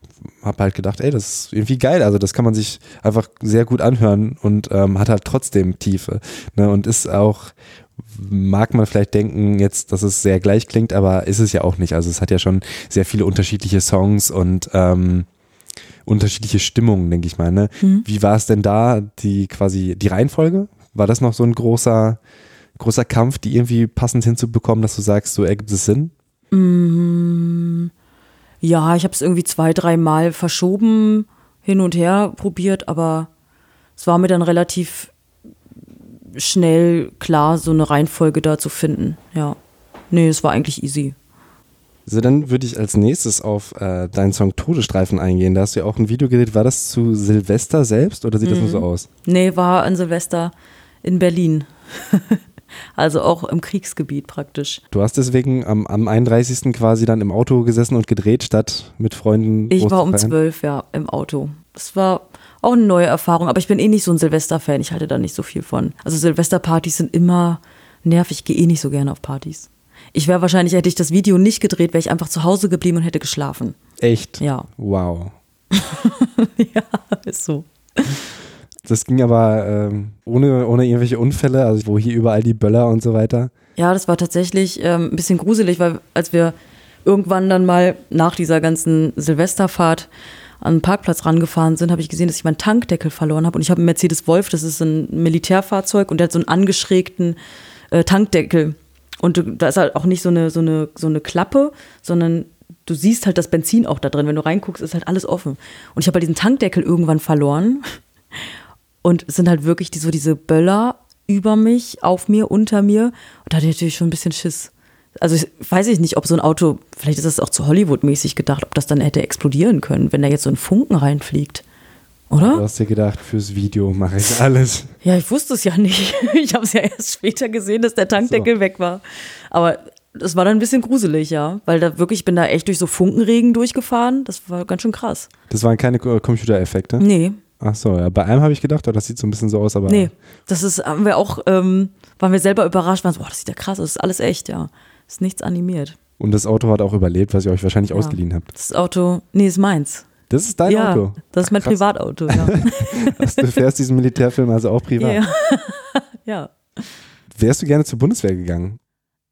habe halt gedacht, ey, das ist irgendwie geil. Also das kann man sich einfach sehr gut anhören und ähm, hat halt trotzdem Tiefe. Ne? Und ist auch, mag man vielleicht denken jetzt, dass es sehr gleich klingt, aber ist es ja auch nicht. Also es hat ja schon sehr viele unterschiedliche Songs und ähm, unterschiedliche Stimmungen, denke ich mal. Ne? Mhm. Wie war es denn da, die quasi die Reihenfolge? War das noch so ein großer, großer Kampf, die irgendwie passend hinzubekommen, dass du sagst, so ergibt es Sinn? Mhm. Ja, ich habe es irgendwie zwei, drei Mal verschoben, hin und her probiert, aber es war mir dann relativ schnell klar, so eine Reihenfolge da zu finden. Ja. Nee, es war eigentlich easy. So, dann würde ich als nächstes auf äh, deinen Song Todesstreifen eingehen. Da hast du ja auch ein Video gedreht. War das zu Silvester selbst oder sieht mhm. das nur so mhm. aus? Nee, war an Silvester in Berlin. Also auch im Kriegsgebiet praktisch. Du hast deswegen am, am 31. quasi dann im Auto gesessen und gedreht, statt mit Freunden. Ich war um zwölf, ja, im Auto. Das war auch eine neue Erfahrung, aber ich bin eh nicht so ein Silvester-Fan. Ich halte da nicht so viel von. Also Silvesterpartys sind immer nervig. Ich gehe eh nicht so gerne auf Partys. Ich wäre wahrscheinlich, hätte ich das Video nicht gedreht, wäre ich einfach zu Hause geblieben und hätte geschlafen. Echt? Ja. Wow. ja, ist so. Das ging aber ähm, ohne, ohne irgendwelche Unfälle, also wo hier überall die Böller und so weiter. Ja, das war tatsächlich ähm, ein bisschen gruselig, weil als wir irgendwann dann mal nach dieser ganzen Silvesterfahrt an den Parkplatz rangefahren sind, habe ich gesehen, dass ich meinen Tankdeckel verloren habe. Und ich habe einen Mercedes Wolf, das ist ein Militärfahrzeug und der hat so einen angeschrägten äh, Tankdeckel. Und da ist halt auch nicht so eine, so, eine, so eine Klappe, sondern du siehst halt das Benzin auch da drin. Wenn du reinguckst, ist halt alles offen. Und ich habe halt diesen Tankdeckel irgendwann verloren. Und es sind halt wirklich die, so diese Böller über mich, auf mir, unter mir. Und da hatte ich natürlich schon ein bisschen Schiss. Also ich, weiß ich nicht, ob so ein Auto, vielleicht ist das auch zu Hollywood-mäßig gedacht, ob das dann hätte explodieren können, wenn da jetzt so ein Funken reinfliegt. Oder? Du hast dir gedacht, fürs Video mache ich alles. Ja, ich wusste es ja nicht. Ich habe es ja erst später gesehen, dass der Tankdeckel so. weg war. Aber es war dann ein bisschen gruselig, ja. Weil da wirklich, ich bin da echt durch so Funkenregen durchgefahren. Das war ganz schön krass. Das waren keine Computereffekte? Nee. Ach so, ja. Bei einem habe ich gedacht, oh, das sieht so ein bisschen so aus, aber. Nee, das ist, haben wir auch, ähm, waren wir selber überrascht, waren so, boah, das sieht ja krass aus, das ist alles echt, ja. Ist nichts animiert. Und das Auto hat auch überlebt, was ihr euch wahrscheinlich ja. ausgeliehen habt. Das Auto, nee, ist meins. Das ist dein ja, Auto? Das ist mein Krass. Privatauto, ja. du fährst diesen Militärfilm also auch privat? Ja. ja. Wärst du gerne zur Bundeswehr gegangen?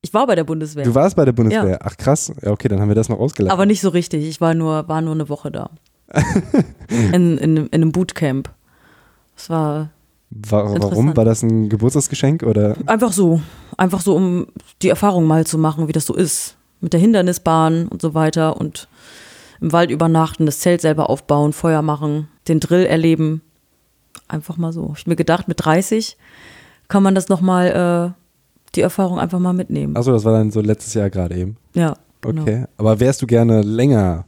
Ich war bei der Bundeswehr. Du warst bei der Bundeswehr? Ja. Ach krass. Ja, okay, dann haben wir das noch ausgelassen. Aber nicht so richtig. Ich war nur, war nur eine Woche da. in, in, in einem Bootcamp. Es war. war warum? War das ein Geburtstagsgeschenk oder? Einfach so. Einfach so, um die Erfahrung mal zu machen, wie das so ist. Mit der Hindernisbahn und so weiter und im Wald übernachten, das Zelt selber aufbauen, Feuer machen, den Drill erleben. Einfach mal so. Ich habe mir gedacht, mit 30 kann man das nochmal, äh, die Erfahrung einfach mal mitnehmen. Achso, das war dann so letztes Jahr gerade eben. Ja. Genau. Okay. Aber wärst du gerne länger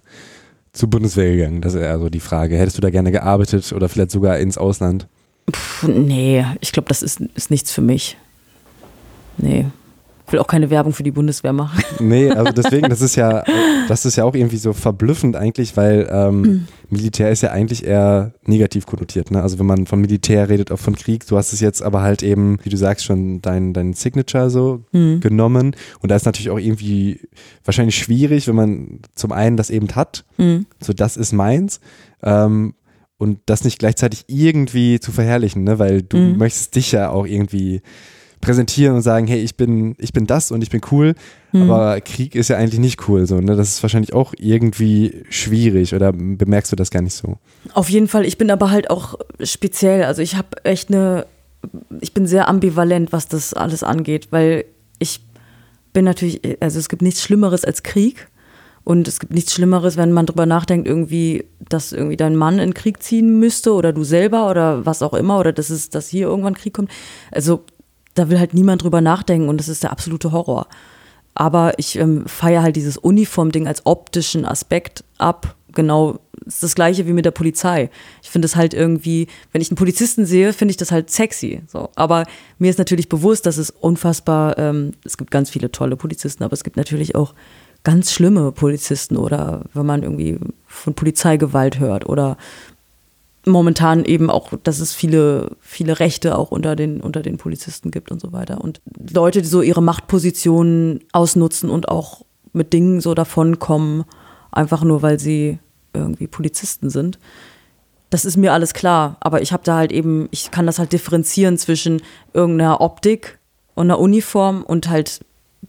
zur Bundeswehr gegangen? Das ist also die Frage. Hättest du da gerne gearbeitet oder vielleicht sogar ins Ausland? Puh, nee, ich glaube, das ist, ist nichts für mich. Nee. Ich will auch keine Werbung für die Bundeswehr machen. Nee, also deswegen, das ist ja, das ist ja auch irgendwie so verblüffend eigentlich, weil ähm, mhm. Militär ist ja eigentlich eher negativ konnotiert. Ne? Also wenn man von Militär redet, auch von Krieg, du hast es jetzt aber halt eben, wie du sagst, schon dein, dein Signature so mhm. genommen. Und da ist natürlich auch irgendwie wahrscheinlich schwierig, wenn man zum einen das eben hat, mhm. so das ist meins. Ähm, und das nicht gleichzeitig irgendwie zu verherrlichen, ne? weil du mhm. möchtest dich ja auch irgendwie präsentieren und sagen, hey, ich bin, ich bin das und ich bin cool. Mhm. Aber Krieg ist ja eigentlich nicht cool. So, ne? Das ist wahrscheinlich auch irgendwie schwierig oder bemerkst du das gar nicht so? Auf jeden Fall. Ich bin aber halt auch speziell. Also ich habe echt eine, ich bin sehr ambivalent, was das alles angeht, weil ich bin natürlich, also es gibt nichts Schlimmeres als Krieg. Und es gibt nichts Schlimmeres, wenn man drüber nachdenkt, irgendwie, dass irgendwie dein Mann in den Krieg ziehen müsste oder du selber oder was auch immer oder dass es, dass hier irgendwann Krieg kommt. Also da will halt niemand drüber nachdenken und das ist der absolute Horror. Aber ich ähm, feiere halt dieses Uniform-Ding als optischen Aspekt ab. Genau, ist das gleiche wie mit der Polizei. Ich finde es halt irgendwie, wenn ich einen Polizisten sehe, finde ich das halt sexy. So. Aber mir ist natürlich bewusst, dass es unfassbar, ähm, es gibt ganz viele tolle Polizisten, aber es gibt natürlich auch ganz schlimme Polizisten oder wenn man irgendwie von Polizeigewalt hört oder momentan eben auch, dass es viele, viele Rechte auch unter den, unter den Polizisten gibt und so weiter. Und Leute, die so ihre Machtpositionen ausnutzen und auch mit Dingen so davonkommen, einfach nur weil sie irgendwie Polizisten sind. Das ist mir alles klar, aber ich habe da halt eben, ich kann das halt differenzieren zwischen irgendeiner Optik und einer Uniform und halt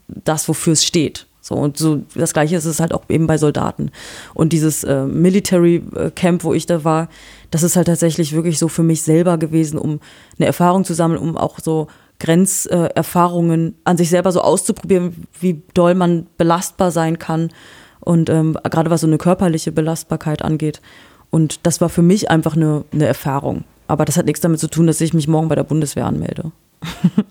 das, wofür es steht. So, und so das gleiche ist es halt auch eben bei Soldaten. Und dieses äh, Military äh, Camp, wo ich da war, das ist halt tatsächlich wirklich so für mich selber gewesen, um eine Erfahrung zu sammeln, um auch so Grenzerfahrungen äh, an sich selber so auszuprobieren, wie doll man belastbar sein kann. Und ähm, gerade was so eine körperliche Belastbarkeit angeht. Und das war für mich einfach eine, eine Erfahrung. Aber das hat nichts damit zu tun, dass ich mich morgen bei der Bundeswehr anmelde.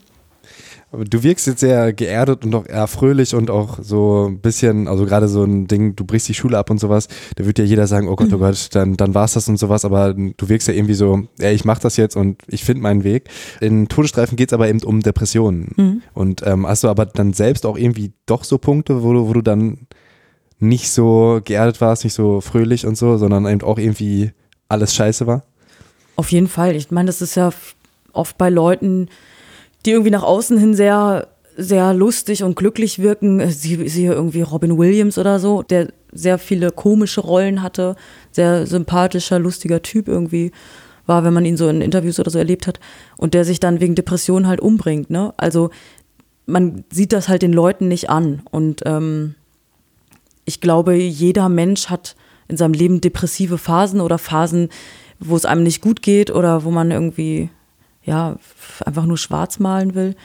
Du wirkst jetzt sehr geerdet und auch eher fröhlich und auch so ein bisschen, also gerade so ein Ding, du brichst die Schule ab und sowas, da wird ja jeder sagen, oh Gott, oh Gott, dann, dann war's das und sowas, aber du wirkst ja irgendwie so, ey, ich mach das jetzt und ich finde meinen Weg. In Todesstreifen geht's aber eben um Depressionen. Mhm. Und ähm, hast du aber dann selbst auch irgendwie doch so Punkte, wo du, wo du dann nicht so geerdet warst, nicht so fröhlich und so, sondern eben auch irgendwie alles scheiße war? Auf jeden Fall. Ich meine, das ist ja oft bei Leuten, die irgendwie nach außen hin sehr, sehr lustig und glücklich wirken. Sie, sie irgendwie Robin Williams oder so, der sehr viele komische Rollen hatte, sehr sympathischer, lustiger Typ irgendwie war, wenn man ihn so in Interviews oder so erlebt hat und der sich dann wegen Depressionen halt umbringt. Ne? Also man sieht das halt den Leuten nicht an und ähm, ich glaube, jeder Mensch hat in seinem Leben depressive Phasen oder Phasen, wo es einem nicht gut geht oder wo man irgendwie ja, einfach nur schwarz malen will.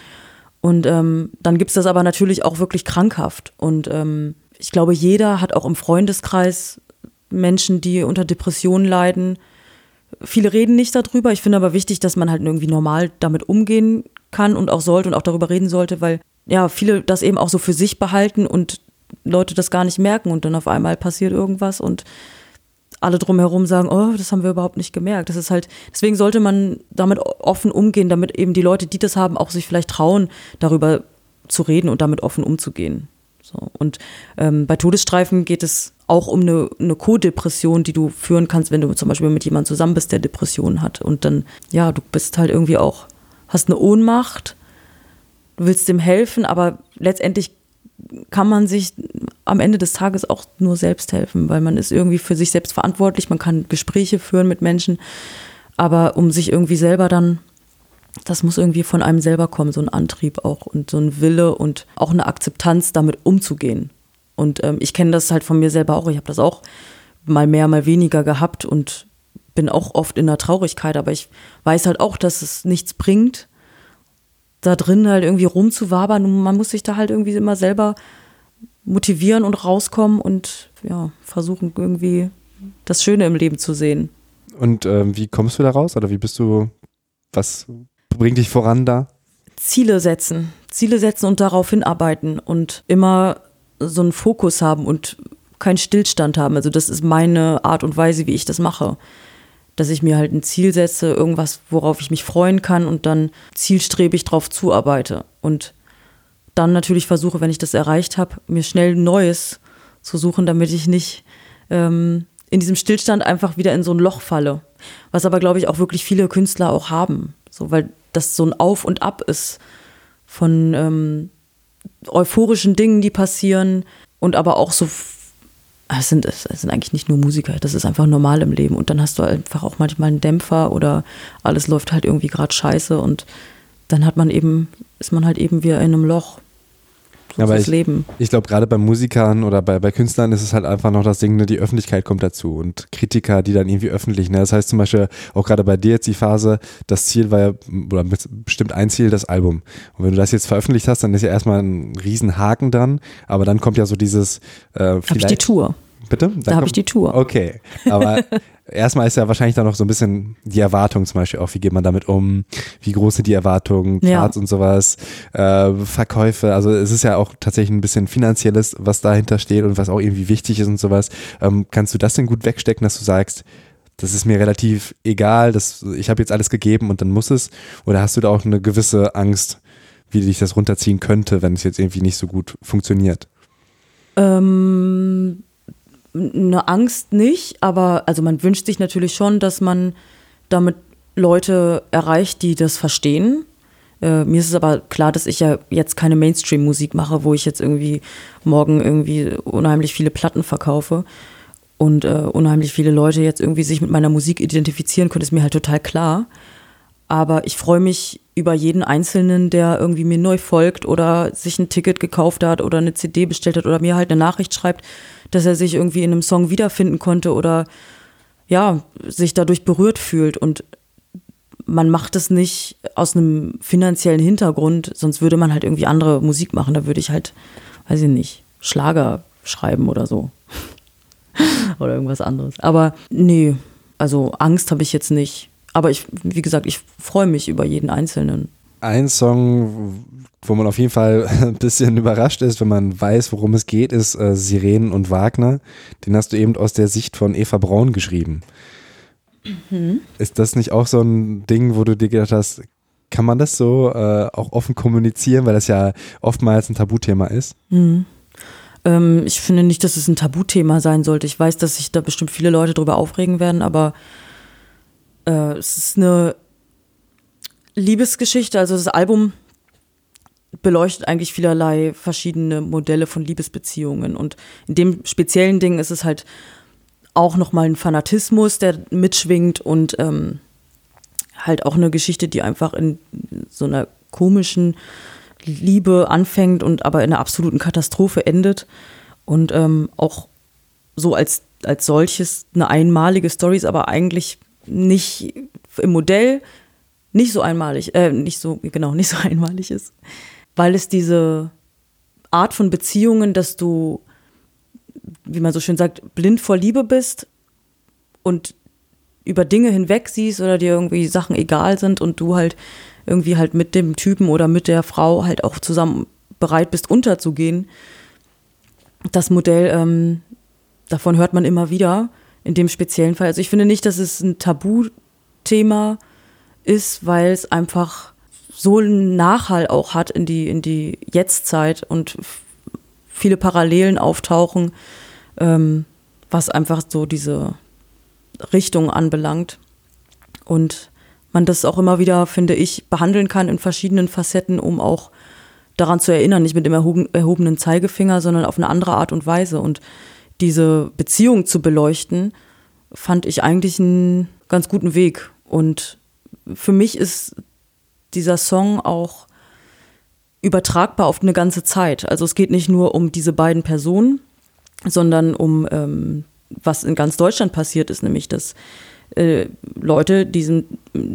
Und ähm, dann gibt es das aber natürlich auch wirklich krankhaft. Und ähm, ich glaube, jeder hat auch im Freundeskreis Menschen, die unter Depressionen leiden. Viele reden nicht darüber. Ich finde aber wichtig, dass man halt irgendwie normal damit umgehen kann und auch sollte und auch darüber reden sollte, weil ja, viele das eben auch so für sich behalten und Leute das gar nicht merken und dann auf einmal passiert irgendwas und alle drumherum sagen, oh, das haben wir überhaupt nicht gemerkt. Das ist halt, deswegen sollte man damit offen umgehen, damit eben die Leute, die das haben, auch sich vielleicht trauen, darüber zu reden und damit offen umzugehen. So. Und ähm, bei Todesstreifen geht es auch um eine, eine Co-Depression, die du führen kannst, wenn du zum Beispiel mit jemandem zusammen bist, der Depressionen hat. Und dann, ja, du bist halt irgendwie auch, hast eine Ohnmacht, du willst dem helfen, aber letztendlich kann man sich am Ende des Tages auch nur selbst helfen, weil man ist irgendwie für sich selbst verantwortlich, man kann Gespräche führen mit Menschen, aber um sich irgendwie selber dann, das muss irgendwie von einem selber kommen, so ein Antrieb auch und so ein Wille und auch eine Akzeptanz, damit umzugehen. Und ähm, ich kenne das halt von mir selber auch, ich habe das auch mal mehr, mal weniger gehabt und bin auch oft in der Traurigkeit, aber ich weiß halt auch, dass es nichts bringt, da drin halt irgendwie rumzuwabern. Man muss sich da halt irgendwie immer selber motivieren und rauskommen und ja, versuchen irgendwie das Schöne im Leben zu sehen. Und ähm, wie kommst du da raus? Oder wie bist du, was bringt dich voran da? Ziele setzen. Ziele setzen und darauf hinarbeiten und immer so einen Fokus haben und keinen Stillstand haben. Also das ist meine Art und Weise, wie ich das mache dass ich mir halt ein Ziel setze, irgendwas, worauf ich mich freuen kann und dann zielstrebig drauf zuarbeite. Und dann natürlich versuche, wenn ich das erreicht habe, mir schnell Neues zu suchen, damit ich nicht ähm, in diesem Stillstand einfach wieder in so ein Loch falle. Was aber, glaube ich, auch wirklich viele Künstler auch haben. So, weil das so ein Auf und Ab ist von ähm, euphorischen Dingen, die passieren und aber auch so es sind, es sind eigentlich nicht nur Musiker, das ist einfach normal im Leben. Und dann hast du einfach auch manchmal einen Dämpfer oder alles läuft halt irgendwie gerade scheiße und dann hat man eben, ist man halt eben wieder in einem Loch. So Aber ich, Leben. ich glaube, gerade bei Musikern oder bei, bei Künstlern ist es halt einfach noch das Ding, ne, die Öffentlichkeit kommt dazu und Kritiker, die dann irgendwie öffentlich. Ne? Das heißt zum Beispiel auch gerade bei dir jetzt die Phase, das Ziel war ja, oder bestimmt ein Ziel, das Album. Und wenn du das jetzt veröffentlicht hast, dann ist ja erstmal ein Riesenhaken dran, aber dann kommt ja so dieses äh, vielleicht, Hab ich die Tour. Bitte? Da habe ich die Tour. Okay, aber erstmal ist ja wahrscheinlich dann noch so ein bisschen die Erwartung zum Beispiel auch, wie geht man damit um, wie groß sind die Erwartungen, Charts ja. und sowas, äh, Verkäufe, also es ist ja auch tatsächlich ein bisschen finanzielles, was dahinter steht und was auch irgendwie wichtig ist und sowas. Ähm, kannst du das denn gut wegstecken, dass du sagst, das ist mir relativ egal, das, ich habe jetzt alles gegeben und dann muss es? Oder hast du da auch eine gewisse Angst, wie dich das runterziehen könnte, wenn es jetzt irgendwie nicht so gut funktioniert? Ähm eine Angst nicht, aber also man wünscht sich natürlich schon, dass man damit Leute erreicht, die das verstehen. Äh, mir ist es aber klar, dass ich ja jetzt keine Mainstream-Musik mache, wo ich jetzt irgendwie morgen irgendwie unheimlich viele Platten verkaufe und äh, unheimlich viele Leute jetzt irgendwie sich mit meiner Musik identifizieren können, ist mir halt total klar. Aber ich freue mich über jeden Einzelnen, der irgendwie mir neu folgt oder sich ein Ticket gekauft hat oder eine CD bestellt hat oder mir halt eine Nachricht schreibt, dass er sich irgendwie in einem Song wiederfinden konnte oder ja, sich dadurch berührt fühlt. Und man macht es nicht aus einem finanziellen Hintergrund, sonst würde man halt irgendwie andere Musik machen. Da würde ich halt, weiß ich nicht, Schlager schreiben oder so. oder irgendwas anderes. Aber nee, also Angst habe ich jetzt nicht. Aber ich, wie gesagt, ich freue mich über jeden Einzelnen. Ein Song, wo man auf jeden Fall ein bisschen überrascht ist, wenn man weiß, worum es geht, ist äh, Sirenen und Wagner. Den hast du eben aus der Sicht von Eva Braun geschrieben. Mhm. Ist das nicht auch so ein Ding, wo du dir gedacht hast, kann man das so äh, auch offen kommunizieren, weil das ja oftmals ein Tabuthema ist? Mhm. Ähm, ich finde nicht, dass es ein Tabuthema sein sollte. Ich weiß, dass sich da bestimmt viele Leute drüber aufregen werden, aber äh, es ist eine Liebesgeschichte. Also das Album beleuchtet eigentlich vielerlei verschiedene Modelle von Liebesbeziehungen. Und in dem speziellen Ding ist es halt auch nochmal ein Fanatismus, der mitschwingt und ähm, halt auch eine Geschichte, die einfach in so einer komischen Liebe anfängt und aber in einer absoluten Katastrophe endet. Und ähm, auch so als, als solches eine einmalige Story ist, aber eigentlich nicht im Modell nicht so einmalig, äh, nicht so, genau, nicht so einmalig ist weil es diese Art von Beziehungen, dass du, wie man so schön sagt, blind vor Liebe bist und über Dinge hinweg siehst oder dir irgendwie Sachen egal sind und du halt irgendwie halt mit dem Typen oder mit der Frau halt auch zusammen bereit bist, unterzugehen. Das Modell, ähm, davon hört man immer wieder in dem speziellen Fall. Also ich finde nicht, dass es ein Tabuthema ist, weil es einfach so einen Nachhall auch hat in die, in die Jetztzeit und viele Parallelen auftauchen, ähm, was einfach so diese Richtung anbelangt. Und man das auch immer wieder, finde ich, behandeln kann in verschiedenen Facetten, um auch daran zu erinnern, nicht mit dem erhobenen Zeigefinger, sondern auf eine andere Art und Weise. Und diese Beziehung zu beleuchten, fand ich eigentlich einen ganz guten Weg. Und für mich ist dieser Song auch übertragbar auf eine ganze Zeit. Also es geht nicht nur um diese beiden Personen, sondern um ähm, was in ganz Deutschland passiert ist, nämlich dass äh, Leute diesem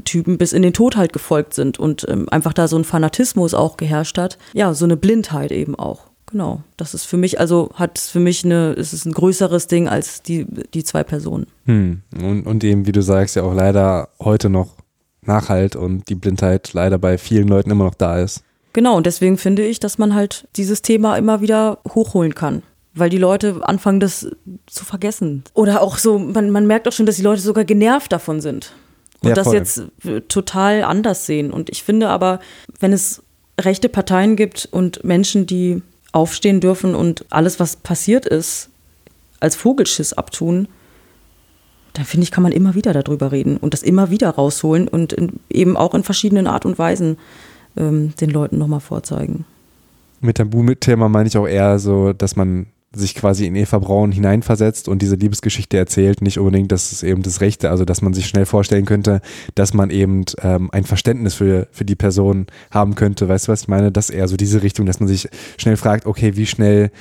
Typen bis in den Tod halt gefolgt sind und ähm, einfach da so ein Fanatismus auch geherrscht hat. Ja, so eine Blindheit eben auch. Genau. Das ist für mich, also hat es für mich eine, ist es ein größeres Ding als die, die zwei Personen. Hm. Und, und eben, wie du sagst, ja auch leider heute noch Nachhalt und die Blindheit leider bei vielen Leuten immer noch da ist. Genau, und deswegen finde ich, dass man halt dieses Thema immer wieder hochholen kann weil die Leute anfangen, das zu vergessen. Oder auch so, man, man merkt auch schon, dass die Leute sogar genervt davon sind und ja, das jetzt äh, total anders sehen. Und ich finde aber, wenn es rechte Parteien gibt und Menschen, die aufstehen dürfen und alles, was passiert ist, als Vogelschiss abtun, dann finde ich, kann man immer wieder darüber reden und das immer wieder rausholen und in, eben auch in verschiedenen Art und Weisen ähm, den Leuten nochmal vorzeigen. Mit Tabu-Thema meine ich auch eher so, dass man sich quasi in Eva Braun hineinversetzt und diese Liebesgeschichte erzählt, nicht unbedingt, dass es eben das Rechte, also dass man sich schnell vorstellen könnte, dass man eben ähm, ein Verständnis für, für die Person haben könnte. Weißt du, was ich meine? Das eher so diese Richtung, dass man sich schnell fragt, okay, wie schnell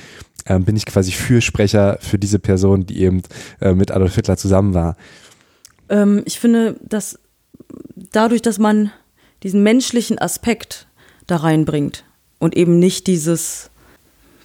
ähm, bin ich quasi Fürsprecher für diese Person, die eben äh, mit Adolf Hitler zusammen war. Ähm, ich finde, dass dadurch, dass man diesen menschlichen Aspekt da reinbringt und eben nicht dieses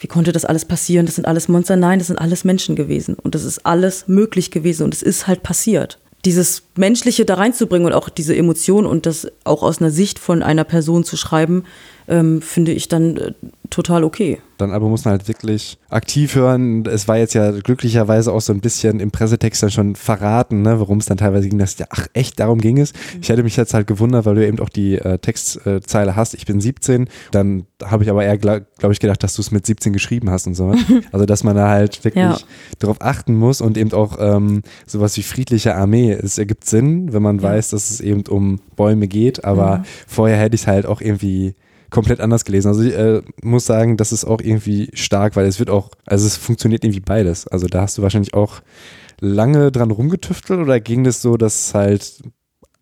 wie konnte das alles passieren? Das sind alles Monster. Nein, das sind alles Menschen gewesen. Und das ist alles möglich gewesen. Und es ist halt passiert. Dieses Menschliche da reinzubringen und auch diese Emotion und das auch aus einer Sicht von einer Person zu schreiben, ähm, finde ich dann äh, total okay. Dann aber muss man halt wirklich aktiv hören. Es war jetzt ja glücklicherweise auch so ein bisschen im Pressetext dann schon verraten, ne, worum es dann teilweise ging. Dass ja, ach echt, darum ging es. Mhm. Ich hätte mich jetzt halt gewundert, weil du eben auch die äh, Textzeile hast. Ich bin 17. Dann habe ich aber eher, glaube glaub ich, gedacht, dass du es mit 17 geschrieben hast und so. also dass man da halt wirklich ja. darauf achten muss und eben auch ähm, sowas wie friedliche Armee. Es ergibt Sinn, wenn man ja. weiß, dass es eben um Bäume geht. Aber vorher hätte ich es halt auch irgendwie komplett anders gelesen. Also ich äh, muss sagen, das ist auch irgendwie stark, weil es wird auch, also es funktioniert irgendwie beides. Also da hast du wahrscheinlich auch lange dran rumgetüftelt oder ging das so, dass halt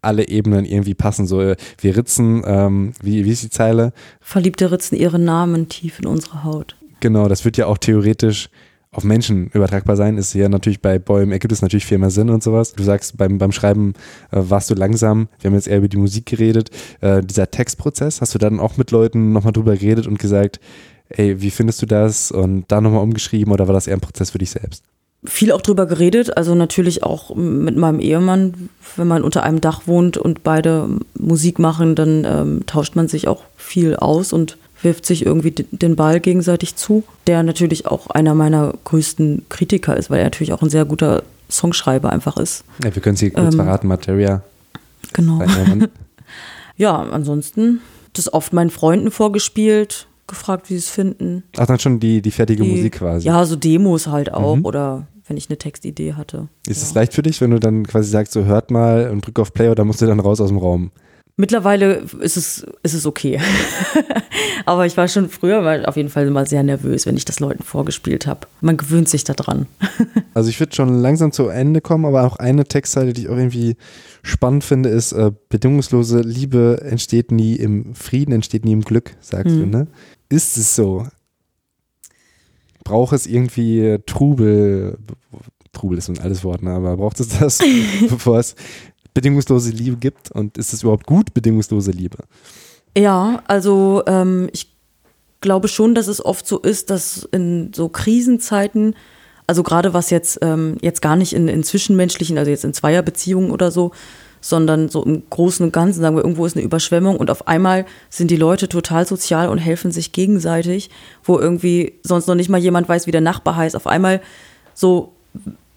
alle Ebenen irgendwie passen? So, äh, wir ritzen, ähm, wie, wie ist die Zeile? Verliebte ritzen ihre Namen tief in unsere Haut. Genau, das wird ja auch theoretisch auf Menschen übertragbar sein, ist ja natürlich bei Bäumen, ergibt es natürlich viel mehr Sinn und sowas. Du sagst, beim, beim Schreiben äh, warst du langsam, wir haben jetzt eher über die Musik geredet. Äh, dieser Textprozess, hast du dann auch mit Leuten nochmal drüber geredet und gesagt, ey, wie findest du das? Und da nochmal umgeschrieben oder war das eher ein Prozess für dich selbst? Viel auch drüber geredet, also natürlich auch mit meinem Ehemann, wenn man unter einem Dach wohnt und beide Musik machen, dann ähm, tauscht man sich auch viel aus und wirft sich irgendwie den Ball gegenseitig zu, der natürlich auch einer meiner größten Kritiker ist, weil er natürlich auch ein sehr guter Songschreiber einfach ist. Ja, wir können sie kurz ähm, verraten, Materia. Genau. ja, ansonsten das oft meinen Freunden vorgespielt, gefragt, wie sie es finden. Ach, dann schon die, die fertige die, Musik quasi. Ja, so Demos halt auch mhm. oder wenn ich eine Textidee hatte. Ist es leicht für dich, wenn du dann quasi sagst, so hört mal und drück auf Play oder musst du dann raus aus dem Raum? Mittlerweile ist es, ist es okay. Aber ich war schon früher war auf jeden Fall immer sehr nervös, wenn ich das Leuten vorgespielt habe. Man gewöhnt sich daran. also ich würde schon langsam zu Ende kommen, aber auch eine Textzeile, die ich auch irgendwie spannend finde, ist, äh, bedingungslose Liebe entsteht nie im Frieden, entsteht nie im Glück, sagst mhm. du, ne? Ist es so? Braucht es irgendwie Trubel, Trubel ist ein altes Wort, ne? aber braucht es das, bevor es bedingungslose Liebe gibt und ist es überhaupt gut, bedingungslose Liebe? Ja, also ähm, ich glaube schon, dass es oft so ist, dass in so Krisenzeiten, also gerade was jetzt, ähm, jetzt gar nicht in, in zwischenmenschlichen, also jetzt in Zweierbeziehungen oder so, sondern so im Großen und Ganzen, sagen wir, irgendwo ist eine Überschwemmung und auf einmal sind die Leute total sozial und helfen sich gegenseitig, wo irgendwie sonst noch nicht mal jemand weiß, wie der Nachbar heißt. Auf einmal so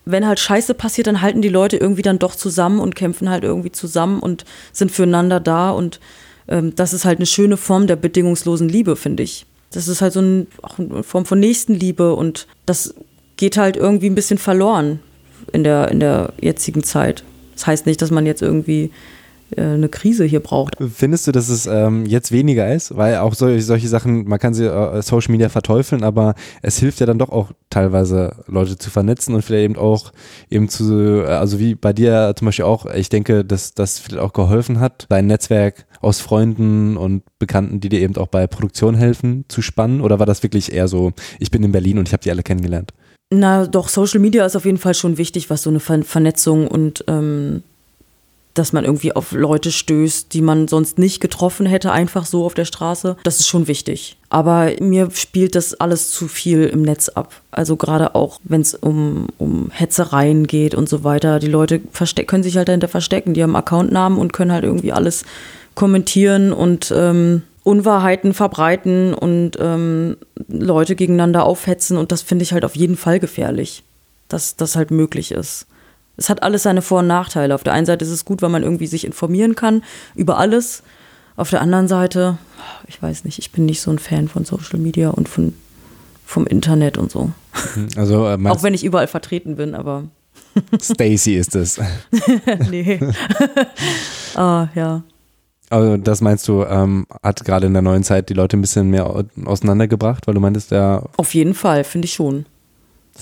wenn halt Scheiße passiert, dann halten die Leute irgendwie dann doch zusammen und kämpfen halt irgendwie zusammen und sind füreinander da. Und ähm, das ist halt eine schöne Form der bedingungslosen Liebe, finde ich. Das ist halt so ein, eine Form von Nächstenliebe und das geht halt irgendwie ein bisschen verloren in der, in der jetzigen Zeit. Das heißt nicht, dass man jetzt irgendwie eine Krise hier braucht. Findest du, dass es ähm, jetzt weniger ist? Weil auch solche, solche Sachen, man kann sie äh, Social Media verteufeln, aber es hilft ja dann doch auch teilweise Leute zu vernetzen und vielleicht eben auch eben zu, äh, also wie bei dir zum Beispiel auch, ich denke, dass das vielleicht auch geholfen hat, dein Netzwerk aus Freunden und Bekannten, die dir eben auch bei Produktion helfen, zu spannen? Oder war das wirklich eher so, ich bin in Berlin und ich habe die alle kennengelernt? Na, doch, Social Media ist auf jeden Fall schon wichtig, was so eine Ver Vernetzung und ähm, dass man irgendwie auf Leute stößt, die man sonst nicht getroffen hätte, einfach so auf der Straße. Das ist schon wichtig. Aber mir spielt das alles zu viel im Netz ab. Also gerade auch, wenn es um, um Hetzereien geht und so weiter. Die Leute können sich halt dahinter verstecken. Die haben Accountnamen und können halt irgendwie alles kommentieren und ähm, Unwahrheiten verbreiten und ähm, Leute gegeneinander aufhetzen. Und das finde ich halt auf jeden Fall gefährlich, dass das halt möglich ist es hat alles seine Vor- und Nachteile. Auf der einen Seite ist es gut, weil man irgendwie sich informieren kann über alles. Auf der anderen Seite, ich weiß nicht, ich bin nicht so ein Fan von Social Media und von, vom Internet und so. Also, äh, Auch wenn ich überall vertreten bin, aber. Stacy ist es. nee. ah, ja. Also das meinst du, ähm, hat gerade in der neuen Zeit die Leute ein bisschen mehr auseinandergebracht, weil du meintest ja. Auf jeden Fall, finde ich schon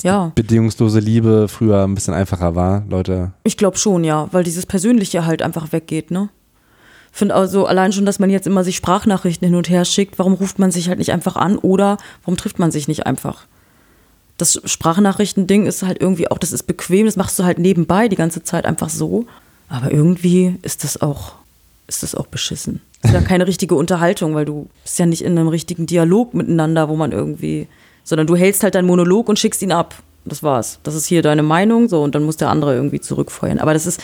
ja. bedingungslose Liebe früher ein bisschen einfacher war, Leute. Ich glaube schon, ja, weil dieses Persönliche halt einfach weggeht, ne? Finde also allein schon, dass man jetzt immer sich Sprachnachrichten hin und her schickt, warum ruft man sich halt nicht einfach an oder warum trifft man sich nicht einfach? Das Sprachnachrichten-Ding ist halt irgendwie auch, das ist bequem, das machst du halt nebenbei die ganze Zeit einfach so. Aber irgendwie ist das auch, ist das auch beschissen. Ist ja keine richtige Unterhaltung, weil du bist ja nicht in einem richtigen Dialog miteinander, wo man irgendwie sondern du hältst halt deinen Monolog und schickst ihn ab. Das war's. Das ist hier deine Meinung, so, und dann muss der andere irgendwie zurückfeuern. Aber das ist,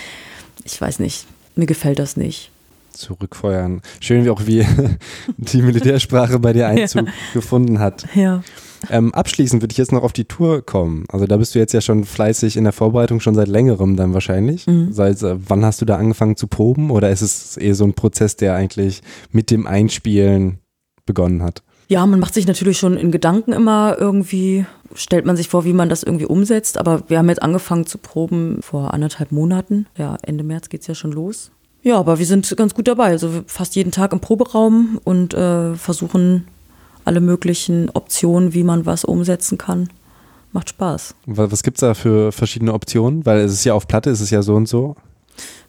ich weiß nicht, mir gefällt das nicht. Zurückfeuern. Schön, wie auch wie die Militärsprache bei dir Einzug ja. gefunden hat. Ja. Ähm, abschließend würde ich jetzt noch auf die Tour kommen. Also da bist du jetzt ja schon fleißig in der Vorbereitung, schon seit längerem dann wahrscheinlich. Mhm. Seit äh, wann hast du da angefangen zu proben? Oder ist es eher so ein Prozess, der eigentlich mit dem Einspielen begonnen hat? Ja, man macht sich natürlich schon in Gedanken immer irgendwie, stellt man sich vor, wie man das irgendwie umsetzt. Aber wir haben jetzt angefangen zu proben vor anderthalb Monaten. Ja, Ende März geht es ja schon los. Ja, aber wir sind ganz gut dabei. Also fast jeden Tag im Proberaum und äh, versuchen alle möglichen Optionen, wie man was umsetzen kann. Macht Spaß. Was gibt es da für verschiedene Optionen? Weil es ist ja auf Platte, es ist ja so und so.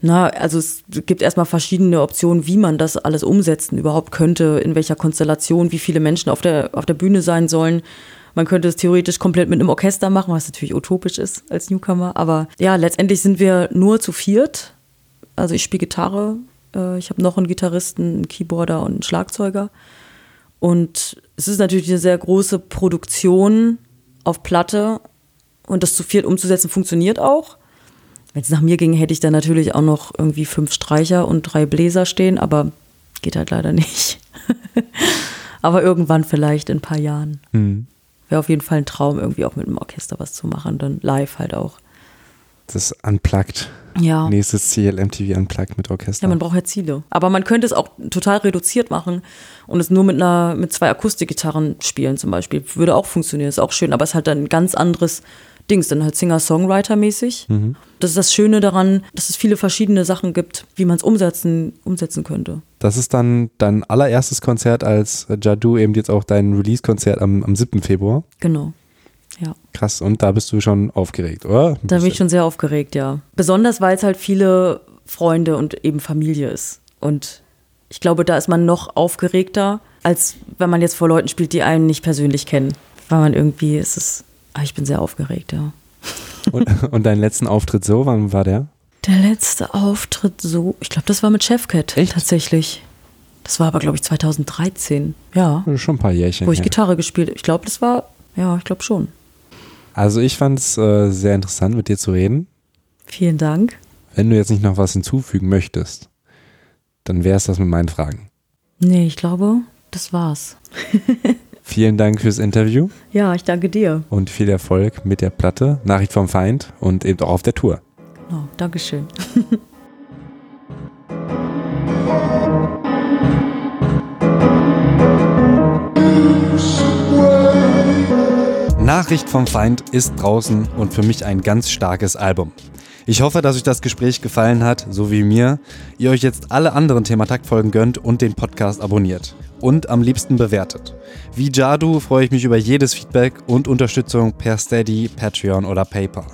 Na, also es gibt erstmal verschiedene Optionen, wie man das alles umsetzen überhaupt könnte, in welcher Konstellation, wie viele Menschen auf der, auf der Bühne sein sollen. Man könnte es theoretisch komplett mit einem Orchester machen, was natürlich utopisch ist als Newcomer. Aber ja, letztendlich sind wir nur zu viert. Also ich spiele Gitarre, äh, ich habe noch einen Gitarristen, einen Keyboarder und einen Schlagzeuger. Und es ist natürlich eine sehr große Produktion auf Platte. Und das zu viert umzusetzen funktioniert auch. Wenn es nach mir ging, hätte ich da natürlich auch noch irgendwie fünf Streicher und drei Bläser stehen, aber geht halt leider nicht. aber irgendwann vielleicht in ein paar Jahren. Mhm. Wäre auf jeden Fall ein Traum, irgendwie auch mit einem Orchester was zu machen, dann live halt auch. Das Unplugged. Ja. Nächstes Ziel, MTV Unplugged mit Orchester. Ja, man braucht ja Ziele. Aber man könnte es auch total reduziert machen und es nur mit einer, mit zwei Akustikgitarren spielen zum Beispiel. Würde auch funktionieren, ist auch schön, aber es ist halt dann ein ganz anderes Dings, dann halt Singer-Songwriter-mäßig. Mhm. Das ist das Schöne daran, dass es viele verschiedene Sachen gibt, wie man es umsetzen, umsetzen könnte. Das ist dann dein allererstes Konzert als Jadu, eben jetzt auch dein Release-Konzert am, am 7. Februar. Genau. Ja. Krass, und da bist du schon aufgeregt, oder? Da bin ich schon sehr aufgeregt, ja. Besonders, weil es halt viele Freunde und eben Familie ist. Und ich glaube, da ist man noch aufgeregter, als wenn man jetzt vor Leuten spielt, die einen nicht persönlich kennen. Weil man irgendwie, ist es Ah, ich bin sehr aufgeregt, ja. Und, und deinen letzten Auftritt so, wann war der? Der letzte Auftritt so, ich glaube, das war mit Chefcat Echt? tatsächlich. Das war aber, glaube ich, 2013. Ja. Schon ein paar Jährchen. Wo ich ja. Gitarre gespielt Ich glaube, das war, ja, ich glaube schon. Also ich fand es äh, sehr interessant, mit dir zu reden. Vielen Dank. Wenn du jetzt nicht noch was hinzufügen möchtest, dann wäre es das mit meinen Fragen. Nee, ich glaube, das war's. Vielen Dank fürs Interview. Ja, ich danke dir. Und viel Erfolg mit der Platte, Nachricht vom Feind und eben auch auf der Tour. Genau, Dankeschön. Nachricht vom Feind ist draußen und für mich ein ganz starkes Album. Ich hoffe, dass euch das Gespräch gefallen hat, so wie mir. Ihr euch jetzt alle anderen Thematakt-Folgen gönnt und den Podcast abonniert. Und am liebsten bewertet. Wie Jadu freue ich mich über jedes Feedback und Unterstützung per Steady, Patreon oder PayPal.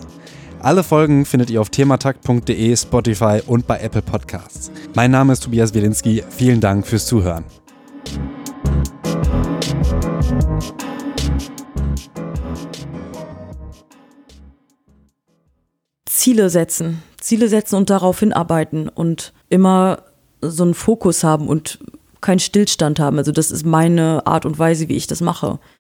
Alle Folgen findet ihr auf thematakt.de, Spotify und bei Apple Podcasts. Mein Name ist Tobias Wielinski. Vielen Dank fürs Zuhören. Ziele setzen. Ziele setzen und darauf hinarbeiten und immer so einen Fokus haben und keinen Stillstand haben. Also das ist meine Art und Weise, wie ich das mache.